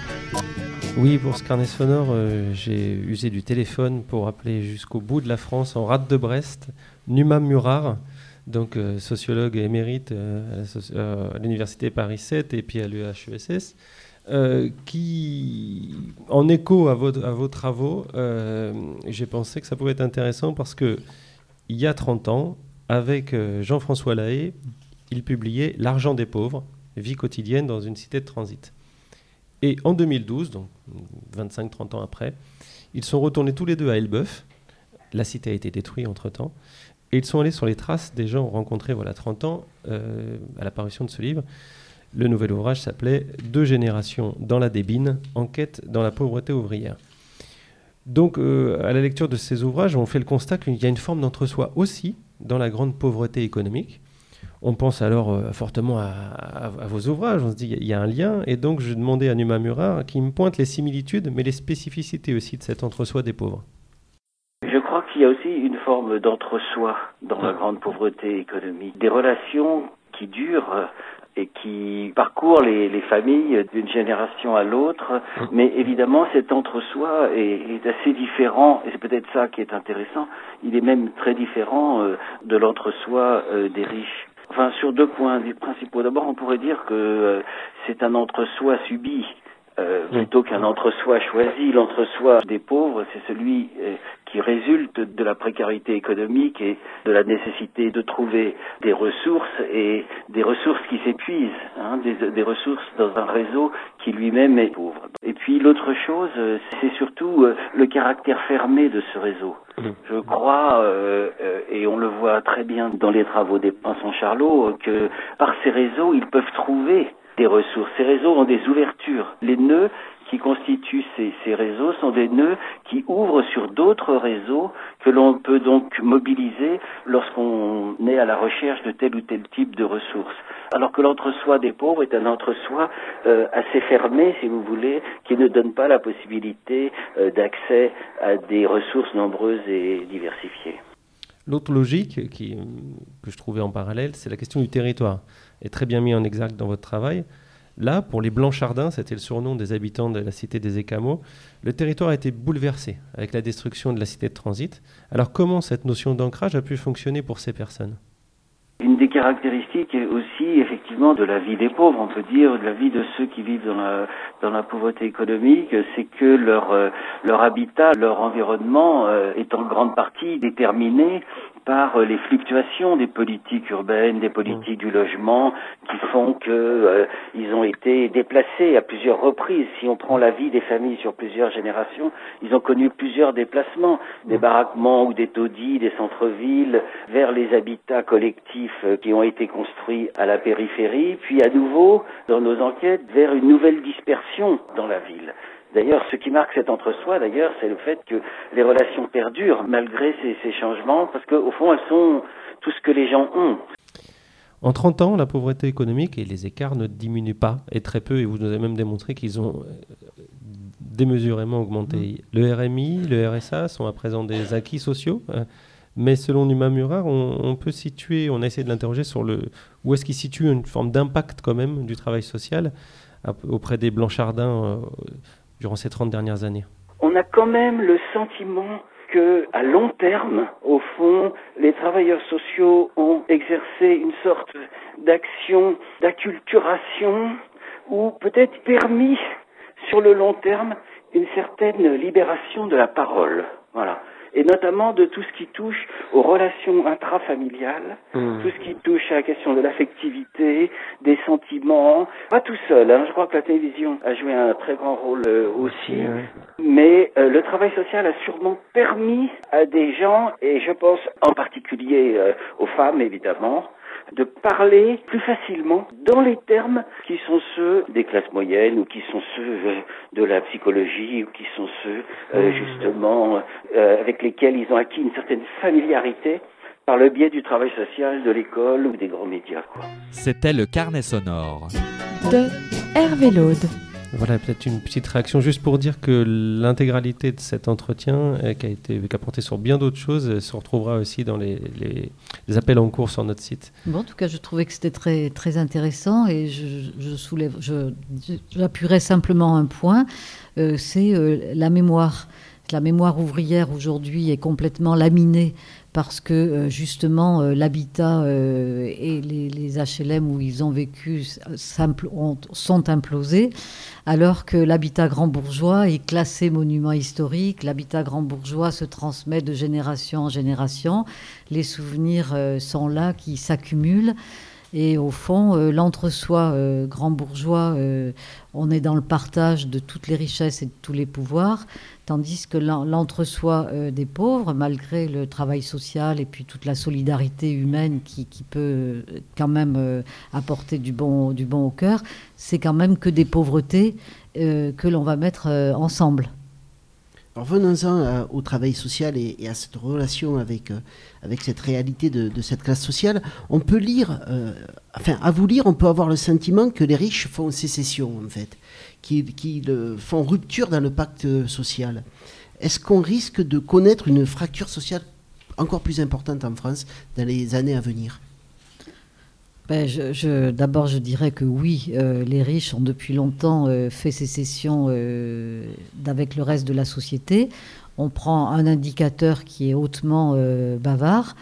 oui, pour ce carnet sonore, euh, j'ai usé du téléphone pour appeler jusqu'au bout de la France, en rade de Brest, Numa Murar, donc euh, sociologue émérite euh, euh, à l'université Paris 7 et puis à l'UHESS, qui, en écho à vos, travaux, j'ai pensé que ça pouvait être intéressant parce que il y a 30 ans, avec Jean-François Lahaye, il publiait L'argent des pauvres, vie quotidienne dans une cité de transit. Et en 2012, donc 25-30 ans après, ils sont retournés tous les deux à Elbeuf. La cité a été détruite entre-temps. Et ils sont allés sur les traces des gens rencontrés voilà 30 ans euh, à l'apparition de ce livre. Le nouvel ouvrage s'appelait Deux générations dans la débine, enquête dans la pauvreté ouvrière. Donc, euh, à la lecture de ces ouvrages, on fait le constat qu'il y a une forme d'entre-soi aussi dans la grande pauvreté économique. On pense alors euh, fortement à, vos ouvrages, on se dit il y, a un lien, et donc je demandais à Numa Murat qui me pointe les similitudes, mais les spécificités aussi de cet entre-soi des pauvres. Je crois qu'il y a aussi une forme d'entre-soi dans la grande pauvreté économique, des relations qui durent et qui parcourent les, les familles d'une génération à l'autre, mais évidemment cet entre-soi est, est, assez différent, et c'est peut-être ça qui est intéressant, il est même très différent euh, de l'entre-soi euh, des riches. Enfin, sur deux points principaux. D'abord, on pourrait dire que euh, c'est un entre-soi subi. Euh, plutôt qu'un entre-soi choisi. L'entre-soi des pauvres, c'est celui euh, qui résulte de la précarité économique et de la nécessité de trouver des ressources et des ressources qui s'épuisent, hein, des, des, ressources dans un réseau qui lui-même est pauvre. Et puis l'autre chose, euh, c'est surtout le caractère fermé de ce réseau. Je crois, euh, et on le voit très bien dans les travaux des Pinson Charlot, que par ces réseaux, ils peuvent trouver des ressources. Ces réseaux ont des ouvertures. Les nœuds qui constituent ces, ces réseaux sont des nœuds qui ouvrent sur d'autres réseaux que l'on peut donc mobiliser lorsqu'on est à la recherche de tel ou tel type de ressources. Alors que l'entre-soi des pauvres est un entre-soi euh, assez fermé, si vous voulez, qui ne donne pas la possibilité euh, d'accès à des ressources nombreuses et diversifiées. L'autre logique que je trouvais en parallèle, c'est la question du territoire est très bien mis en exact dans votre travail. Là, pour les Blanchardins, c'était le surnom des habitants de la cité des Écamots, le territoire a été bouleversé avec la destruction de la cité de transit. Alors comment cette notion d'ancrage a pu fonctionner pour ces personnes? Une des caractéristiques aussi effectivement de la vie des pauvres, on peut dire, de la vie de ceux qui vivent dans la, dans la pauvreté économique, c'est que leur, euh, leur habitat, leur environnement euh, est en grande partie déterminé par euh, les fluctuations des politiques urbaines, des politiques du logement, qui font que euh, ils ont été déplacés à plusieurs reprises. Si on prend la vie des familles sur plusieurs générations, ils ont connu plusieurs déplacements, des baraquements ou des taudis, des centres-villes, vers les habitats collectifs euh, qui ont été construits à la périphérie, puis à nouveau, dans nos enquêtes, vers une nouvelle dispersion dans la ville. D'ailleurs, ce qui marque cet entre-soi, d'ailleurs, c'est le fait que les relations perdurent malgré ces, ces changements, parce qu'au fond, elles sont tout ce que les gens ont. En 30 ans, la pauvreté économique et les écarts ne diminuent pas, et très peu, et vous nous avez même démontré qu'ils ont euh, démesurément augmenté. Mm. Le RMI, le RSA sont à présent des acquis sociaux, euh, mais selon Numa Murar, on, on peut situer, on a essayé de l'interroger sur le, où est-ce qu'il situe une forme d'impact quand même du travail social auprès des Blanchardins euh, durant ces 30 dernières années. on a quand même le sentiment que, à long terme, au fond, les travailleurs sociaux ont exercé une sorte d'action d'acculturation ou peut-être permis, sur le long terme, une certaine libération de la parole. Voilà. Et notamment de tout ce qui touche aux relations intrafamiliales, Mmh. tout ce qui touche à la question de l'affectivité, des sentiments. Pas tout seul, hein. je crois que la télévision a joué un très grand rôle euh, aussi. Mais euh, le travail social a sûrement permis à des gens, et je pense en particulier euh, aux femmes évidemment, de parler plus facilement dans les termes qui sont ceux des classes moyennes ou qui sont ceux euh, de la psychologie ou qui sont ceux euh, justement euh, avec lesquels ils ont acquis une certaine familiarité par le biais du travail social, de l'école ou des grands médias. Quoi. C'était le carnet sonore. De Hervé Laude. Voilà, peut-être une petite réaction juste pour dire que l'intégralité de cet entretien, euh, qui a été qui a porté sur bien d'autres choses, euh, se retrouvera aussi dans les, les- les appels en cours sur notre site. En tout cas, je trouvais que c'était très, très intéressant et je, je soulève, j'appuierai simplement un point, euh, c'est la mémoire. La mémoire ouvrière aujourd'hui est complètement laminée parce que euh, justement euh, l'habitat euh, et les, HLM où ils ont vécu sont implosés, alors que l'habitat grand bourgeois est classé monument historique. L'habitat grand bourgeois se transmet de génération en génération. Les souvenirs sont là, qui s'accumulent. Et au fond, euh, l'entre-soi euh, grand bourgeois, euh, on est dans le partage de toutes les richesses et de tous les pouvoirs, tandis que l'en- l'entre-soi des pauvres, malgré le travail social et puis toute la solidarité humaine qui, peut quand même apporter du bon, du bon au cœur, c'est quand même que des pauvretés que l'on va mettre ensemble. Alors venons-en euh, au travail social et, à cette relation avec, euh, cette réalité de, cette classe sociale. On peut lire, euh, enfin à vous lire, on peut avoir le sentiment que les riches font sécession en fait, qu'ils font rupture dans le pacte social. Est-ce qu'on risque de connaître une fracture sociale encore plus importante en France dans les années à venir? Ben, je- je- D'abord, je dirais que oui, euh, les riches ont depuis longtemps euh, fait sécession euh, d'avec le reste de la société. On prend un indicateur qui est hautement euh, bavard,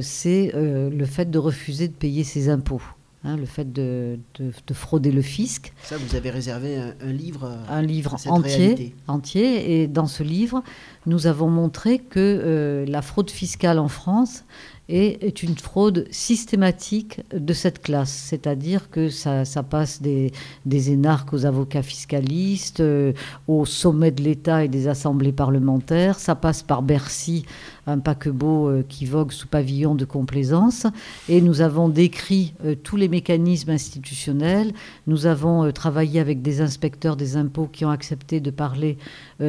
c'est le fait de refuser de payer ses impôts, hein, le fait de, de- de frauder le fisc. Ça, vous avez réservé un, un livre un livre cette entier, réalité. entier. Et dans ce livre, nous avons montré que la fraude fiscale en France est, est une fraude systématique de cette classe. C'est-à-dire que ça, passe des, des énarques aux avocats fiscalistes, euh, au sommet de l'État et des assemblées parlementaires. Ça passe par Bercy, un paquebot euh, qui vogue sous pavillon de complaisance. Et nous avons décrit euh, tous les mécanismes institutionnels. Nous avons euh, travaillé avec des inspecteurs des impôts qui ont accepté de parler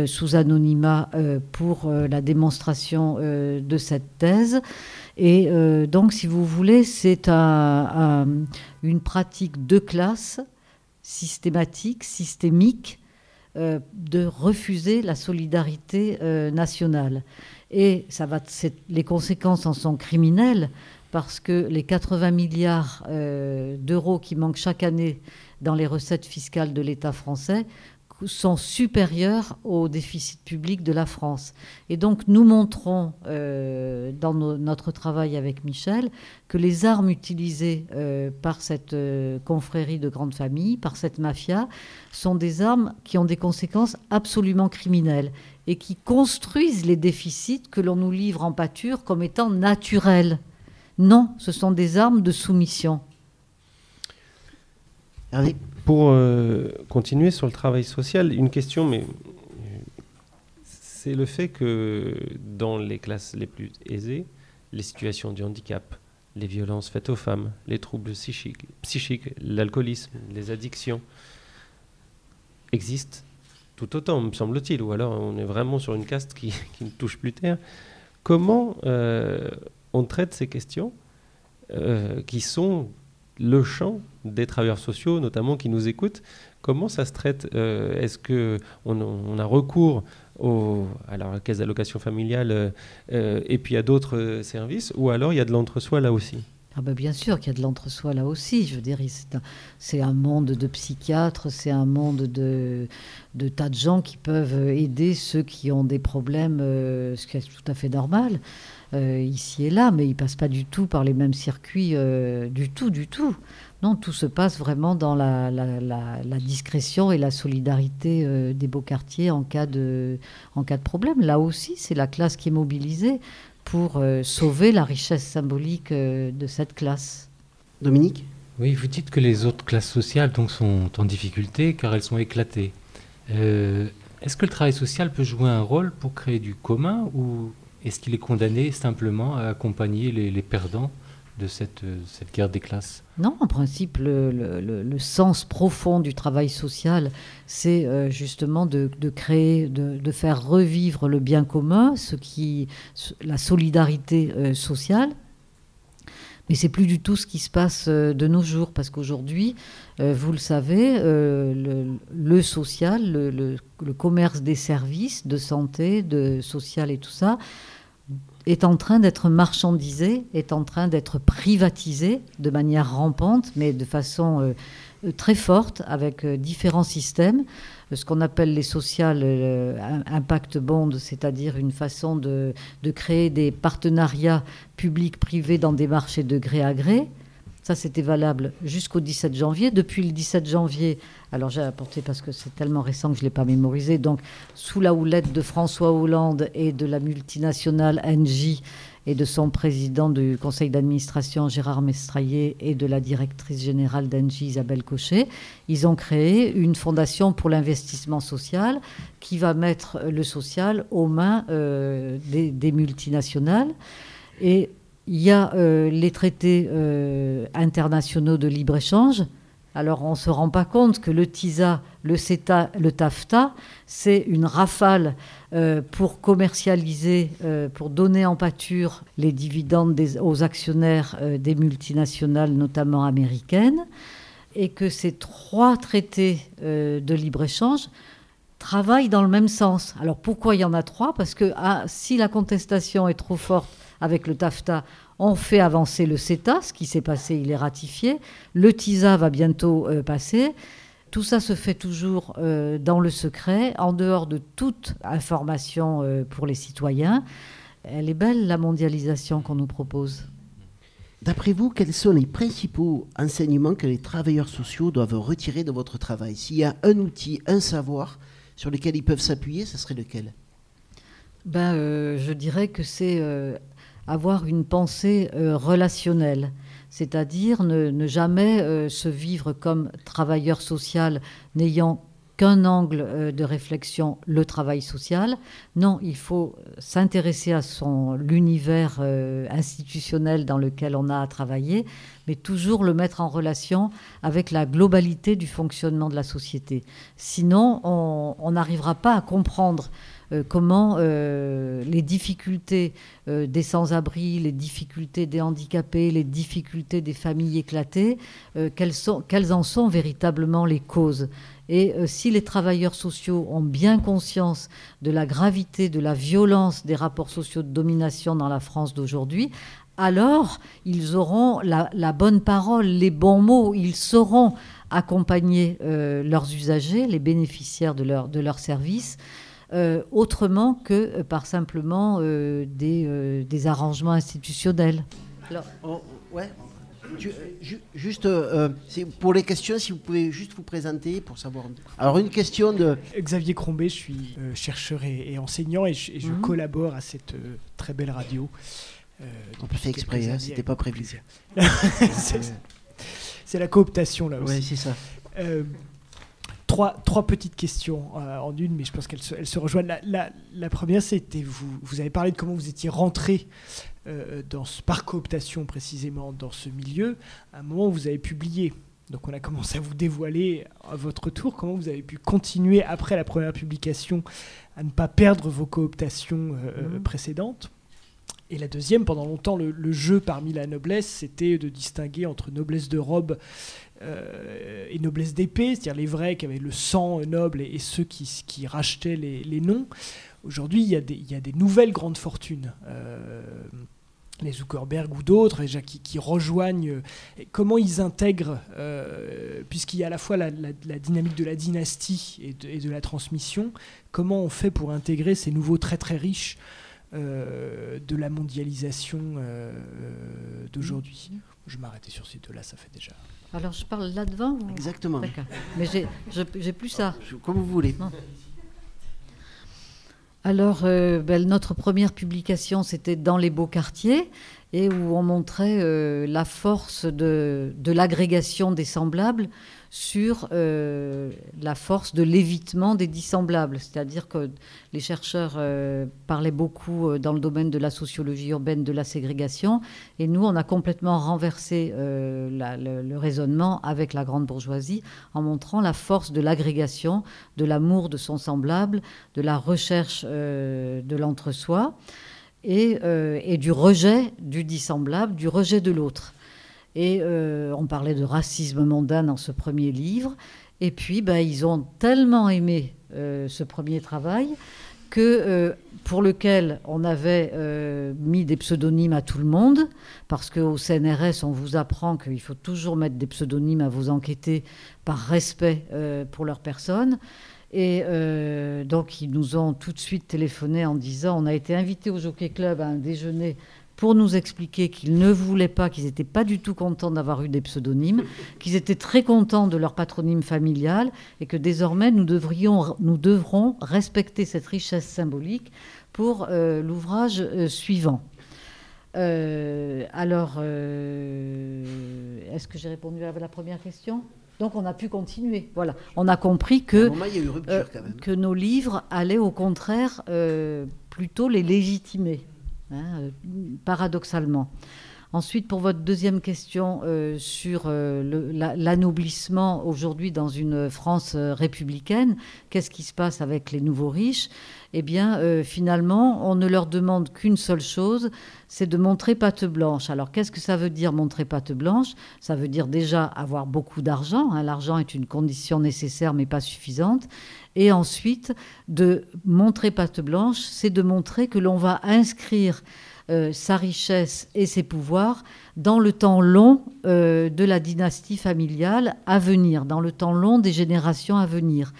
sous anonymat pour la démonstration de cette thèse. Et donc, si vous voulez, c'est un- un- une pratique de classe systématique, systémique, de refuser la solidarité nationale. Et les conséquences en sont criminelles parce que les 80 milliards euh, d'euros qui manquent chaque année dans les recettes fiscales de l'État français sont supérieurs au déficit public de la France. Et donc nous montrons euh, dans notre travail avec Michel que les armes utilisées euh, par cette confrérie de grandes familles, par cette mafia, sont des armes qui ont des conséquences absolument criminelles et qui construisent les déficits que l'on nous livre en pâture comme étant naturels. Non, ce sont des armes de soumission. Pour euh, continuer sur le travail social, une question, mais c'est le fait que dans les classes les plus aisées, les situations de handicap, les violences faites aux femmes, les troubles psychiques, psychiques l'alcoolisme, les addictions existent tout autant, me semble-t-il, ou alors on est vraiment sur une caste qui, ne touche plus terre. Comment euh, on traite ces questions euh, qui sont le champ des travailleurs sociaux, notamment qui nous écoutent? Comment ça se traite euh, Est-ce qu'on on a recours à la caisse d'allocation familiale et puis à d'autres services, ou alors il y a de l'entre-soi là aussi? Ah ben bien sûr qu'il y a de l'entre-soi là aussi. Je veux dire, c'est un, monde de psychiatres, c'est un monde de, tas de gens qui peuvent aider ceux qui ont des problèmes, euh, ce qui est tout à fait normal, euh, ici et là, mais ils passent pas du tout par les mêmes circuits, euh, du tout, du tout. Non, tout se passe vraiment dans la, discrétion et la solidarité des beaux quartiers en cas de problème. Là aussi, c'est la classe qui est mobilisée pour euh, sauver la richesse symbolique euh, de cette classe. Dominique? Oui, vous dites que les autres classes sociales donc, sont en difficulté car elles sont éclatées. Euh, est-ce que le travail social peut jouer un rôle pour créer du commun ou est-ce qu'il est condamné simplement à accompagner les, les perdants? De cette, cette, guerre des classes Non, en principe, le, sens profond du travail social, c'est euh, justement de, créer, de, faire revivre le bien commun, ce qui, la solidarité euh, sociale. Mais c'est plus du tout ce qui se passe euh, de nos jours, parce qu'aujourd'hui, euh, vous le savez, euh, le, social, le, commerce des services de santé, de social et tout ça, est en train d'être marchandisé, est en train d'être privatisé de manière rampante, mais de façon euh, très forte, avec euh, différents systèmes. Euh, ce qu'on appelle les social impact bonds, c'est-à-dire une façon de, de, créer des partenariats publics-privés dans des marchés de gré à gré. Ça, c'était valable jusqu'au 17 janvier. Depuis le 17 janvier, alors j'ai apporté parce que c'est tellement récent que je ne l'ai pas mémorisé, donc sous la houlette de François Hollande et de la multinationale Engie et de son président du conseil d'administration Gérard Mestraillé et de la directrice générale d'Engie Isabelle Cochet, ils ont créé une fondation pour l'investissement social qui va mettre le social aux mains euh, des, des multinationales. Et il y a euh, les traités euh, internationaux de libre-échange. Alors on ne se rend pas compte que le TISA, le CETA, le TAFTA, c'est une rafale euh, pour commercialiser, pour donner en pâture les dividendes des, aux actionnaires des multinationales, notamment américaines, et que ces trois traités de libre-échange travaillent dans le même sens. Alors pourquoi il y en a trois? Parce que ah, si la contestation est trop forte, avec le TAFTA, on fait avancer le CETA, ce qui s'est passé, il est ratifié. Le TISA va bientôt euh, passer. Tout ça se fait toujours euh, dans le secret, en dehors de toute information euh, pour les citoyens. Elle est belle, la mondialisation qu'on nous propose. D'après vous, quels sont les principaux enseignements que les travailleurs sociaux doivent retirer de votre travail? S'il y a un outil, un savoir sur lequel ils peuvent s'appuyer, ce serait lequel? Ben, euh, Je dirais que c'est euh, avoir une pensée euh, relationnelle, c'est-à-dire ne, jamais euh, se vivre comme travailleur social n'ayant qu'un angle euh, de réflexion, le travail social. Non, il faut s'intéresser à son l'univers institutionnel dans lequel on a à travailler, mais toujours le mettre en relation avec la globalité du fonctionnement de la société. Sinon, on n'arrivera pas à comprendre comment euh, les difficultés euh, des sans-abri, les difficultés des handicapés, les difficultés des familles éclatées, euh, quelles, en sont véritablement les causes? Et euh, si les travailleurs sociaux ont bien conscience de la gravité, de la violence des rapports sociaux de domination dans la France d'aujourd'hui, alors ils auront la, bonne parole, les bons mots, ils sauront accompagner euh, leurs usagers, les bénéficiaires de leurs services, euh, autrement que euh, par simplement euh, des, des, arrangements institutionnels. Alors, oh, ouais. Tu, ju juste euh, pour les questions, si vous pouvez juste vous présenter pour savoir. Alors une question de Xavier Crombé, je suis euh, chercheur et, et, enseignant et je, et je mmh. collabore à cette euh, très belle radio. On peut faire exprès, hein, c'était pas prévu. c'est la cooptation là aussi. Oui, c'est ça. Trois, trois, petites questions euh, en une, mais je pense qu'elles se, elles se rejoignent. La, la, la première, c'était vous, vous avez parlé de comment vous étiez rentré euh, dans ce, par cooptation précisément dans ce milieu, à un moment où vous avez publié. Donc on a commencé à vous dévoiler à votre tour comment vous avez pu continuer après la première publication à ne pas perdre vos cooptations euh, mmh. précédentes. Et la deuxième, pendant longtemps, le, le jeu parmi la noblesse, c'était de distinguer entre noblesse de robe et noblesse d'épée, c'est-à-dire les vrais qui avaient le sang noble et, et ceux qui, qui rachetaient les, les noms. Aujourd'hui, il, y a des- il y a des nouvelles grandes fortunes. euh, les Zuckerberg ou d'autres, qui, qui rejoignent, euh, comment ils intègrent, euh, puisqu'il y a à la fois la, la- la dynamique de la dynastie et de, et de la transmission, comment on fait pour intégrer ces nouveaux très très riches euh, de la mondialisation euh, d'aujourd'hui? Je vais m'arrêter sur ces deux-là, ça fait déjà. Alors je parle là devant ou- Exactement. D'accord. Mais j'ai- plus ça. Comme vous voulez. Non. Alors, euh, ben, notre première publication, c'était dans les beaux quartiers, et où on montrait euh, la force de, de l'agrégation des semblables sur euh, la force de l'évitement des dissemblables. C'est-à-dire que les chercheurs euh, parlaient beaucoup euh, dans le domaine de la sociologie urbaine de la ségrégation, et nous, on a complètement renversé le, raisonnement avec la grande bourgeoisie en montrant la force de l'agrégation, de l'amour de son semblable, de la recherche de l'entre-soi et du rejet du dissemblable, du rejet de l'autre. Et euh, on parlait de racisme mondain dans ce premier livre. Et puis, ben, ils ont tellement aimé euh, ce premier travail que euh, pour lequel on avait mis des pseudonymes à tout le monde, parce qu'au CNRS, on vous apprend qu'il faut toujours mettre des pseudonymes à vos enquêtés par respect pour leur personne. Et donc, ils nous ont tout de suite téléphoné en disant on a été invité au Jockey Club à un déjeuner pour nous expliquer qu'ils ne voulaient pas, qu'ils n'étaient pas du tout contents d'avoir eu des pseudonymes, qu'ils étaient très contents de leur patronyme familial et que désormais nous, devrions, nous devrons respecter cette richesse symbolique pour euh, l'ouvrage euh, suivant. Euh, alors, est-ce que j'ai répondu à la première question? Donc on a pu continuer. Voilà, on a compris que moment, a rupture, euh, nos livres allaient au contraire euh, plutôt les légitimer, hein, euh, paradoxalement. Ensuite, pour votre deuxième question euh, sur euh, l'anoblissement aujourd'hui dans une France euh, républicaine, qu'est-ce qui se passe avec les nouveaux riches? Eh bien, euh, finalement, on ne leur demande qu'une seule chose, c'est de montrer patte blanche. Alors, qu'est-ce que ça veut dire montrer patte blanche? Ça veut dire déjà avoir beaucoup d'argent. hein. L'argent est une condition nécessaire, mais pas suffisante. Et ensuite, de montrer patte blanche, c'est de montrer que l'on va inscrire euh, sa richesse et ses pouvoirs dans le temps long euh, de la dynastie familiale à venir, dans le temps long des générations à venir.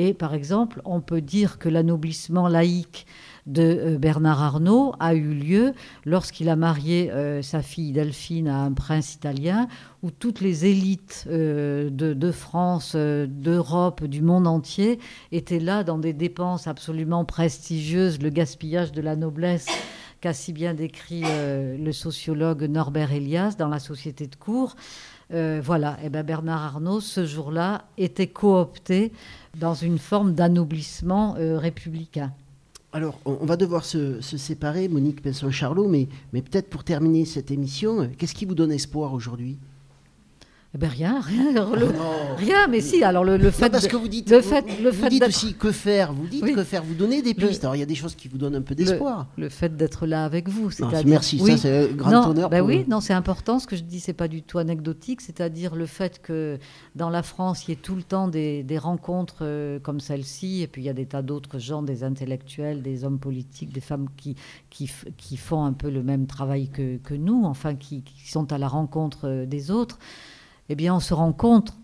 Et par exemple, on peut dire que l'anoblissement laïque de euh, Bernard Arnault a eu lieu lorsqu'il a marié euh, sa fille Delphine à un prince italien, où toutes les élites euh, de, France, d'Europe, du monde entier étaient là dans des dépenses absolument prestigieuses, le gaspillage de la noblesse qu'a si bien décrit le sociologue Norbert Elias dans La Société de cour. Euh, voilà, et ben Bernard Arnault, ce jour-là, était coopté dans une forme d'anoblissement euh, républicain. Alors, on, va devoir se, séparer, Monique Pinson-Charlot, mais, peut-être pour terminer cette émission, euh, qu'est-ce qui vous donne espoir aujourd'hui? Ben rien, rien, le- rien, mais si. Alors le, le fait, Non, parce de- que vous dites, le vous- fait, dites aussi que faire, vous dites Oui. que faire, vous donnez des pistes. Alors, il y a des choses qui vous donnent un peu d'espoir. Le, fait d'être là avec vous, Non, c'est-à-dire. merci, ça, c'est un grand non, honneur ben pour oui, non, c'est important. Ce que je dis, c'est pas du tout anecdotique. C'est-à-dire le fait que dans la France, il y ait tout le temps des, des rencontres euh, comme celle-ci, et puis il y a des tas d'autres gens, des intellectuels, des hommes politiques, des femmes qui qui, f- qui font un peu le même travail que, que nous, enfin qui, qui sont à la rencontre euh, des autres. Eh bien, on se rend compte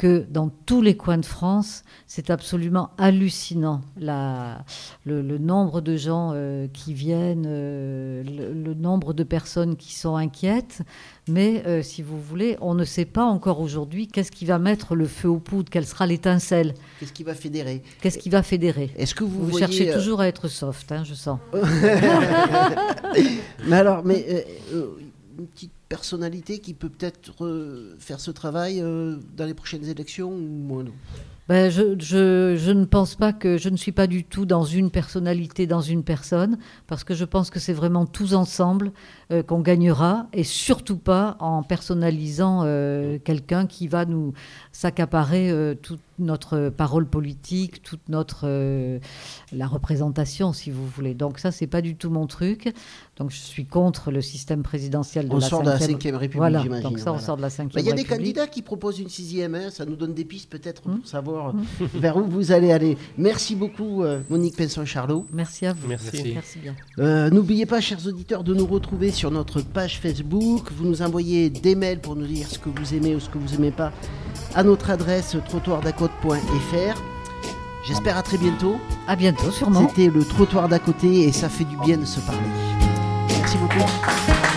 que dans tous les coins de France, c'est absolument hallucinant la, le, le nombre de gens euh, qui viennent, euh, le, le nombre de personnes qui sont inquiètes. Mais euh, si vous voulez, on ne sait pas encore aujourd'hui qu'est-ce qui va mettre le feu aux poudres, quelle sera l'étincelle, Qu'est-ce qui va fédérer? Qu'est-ce qui va fédérer? Est-ce que vous, Vous, voyez, cherchez toujours à être soft, hein, je sens. mais alors, mais une petite personnalité qui peut peut-être euh, faire ce travail euh, dans les prochaines élections ou moins Ben, je, je- je ne pense pas que je ne suis pas du tout dans une personnalité, dans une personne, parce que je pense que c'est vraiment tous ensemble euh, qu'on gagnera, et surtout pas en personnalisant quelqu'un qui va nous s'accaparer toute notre parole politique, toute notre euh, la représentation, si vous voulez. Donc ça, c'est pas du tout mon truc. Donc je suis contre le système présidentiel de on la sort de la 5 République, voilà. j'imagine. Donc ça, on voilà. sort de la 5 Bah, Il y a des candidats qui proposent une sixième, hein, ça nous donne des pistes peut-être pour savoir vers où vous allez aller. Merci beaucoup euh, Monique Pinson-Charlot. Merci à vous. Merci. Merci bien. Euh, N'oubliez pas, chers auditeurs, de nous retrouver sur notre page Facebook. Vous nous envoyez des mails pour nous dire ce que vous aimez ou ce que vous aimez pas à notre adresse J'espère à très bientôt. À bientôt, sûrement. C'était le trottoir d'à côté et ça fait du bien de se parler. Merci beaucoup.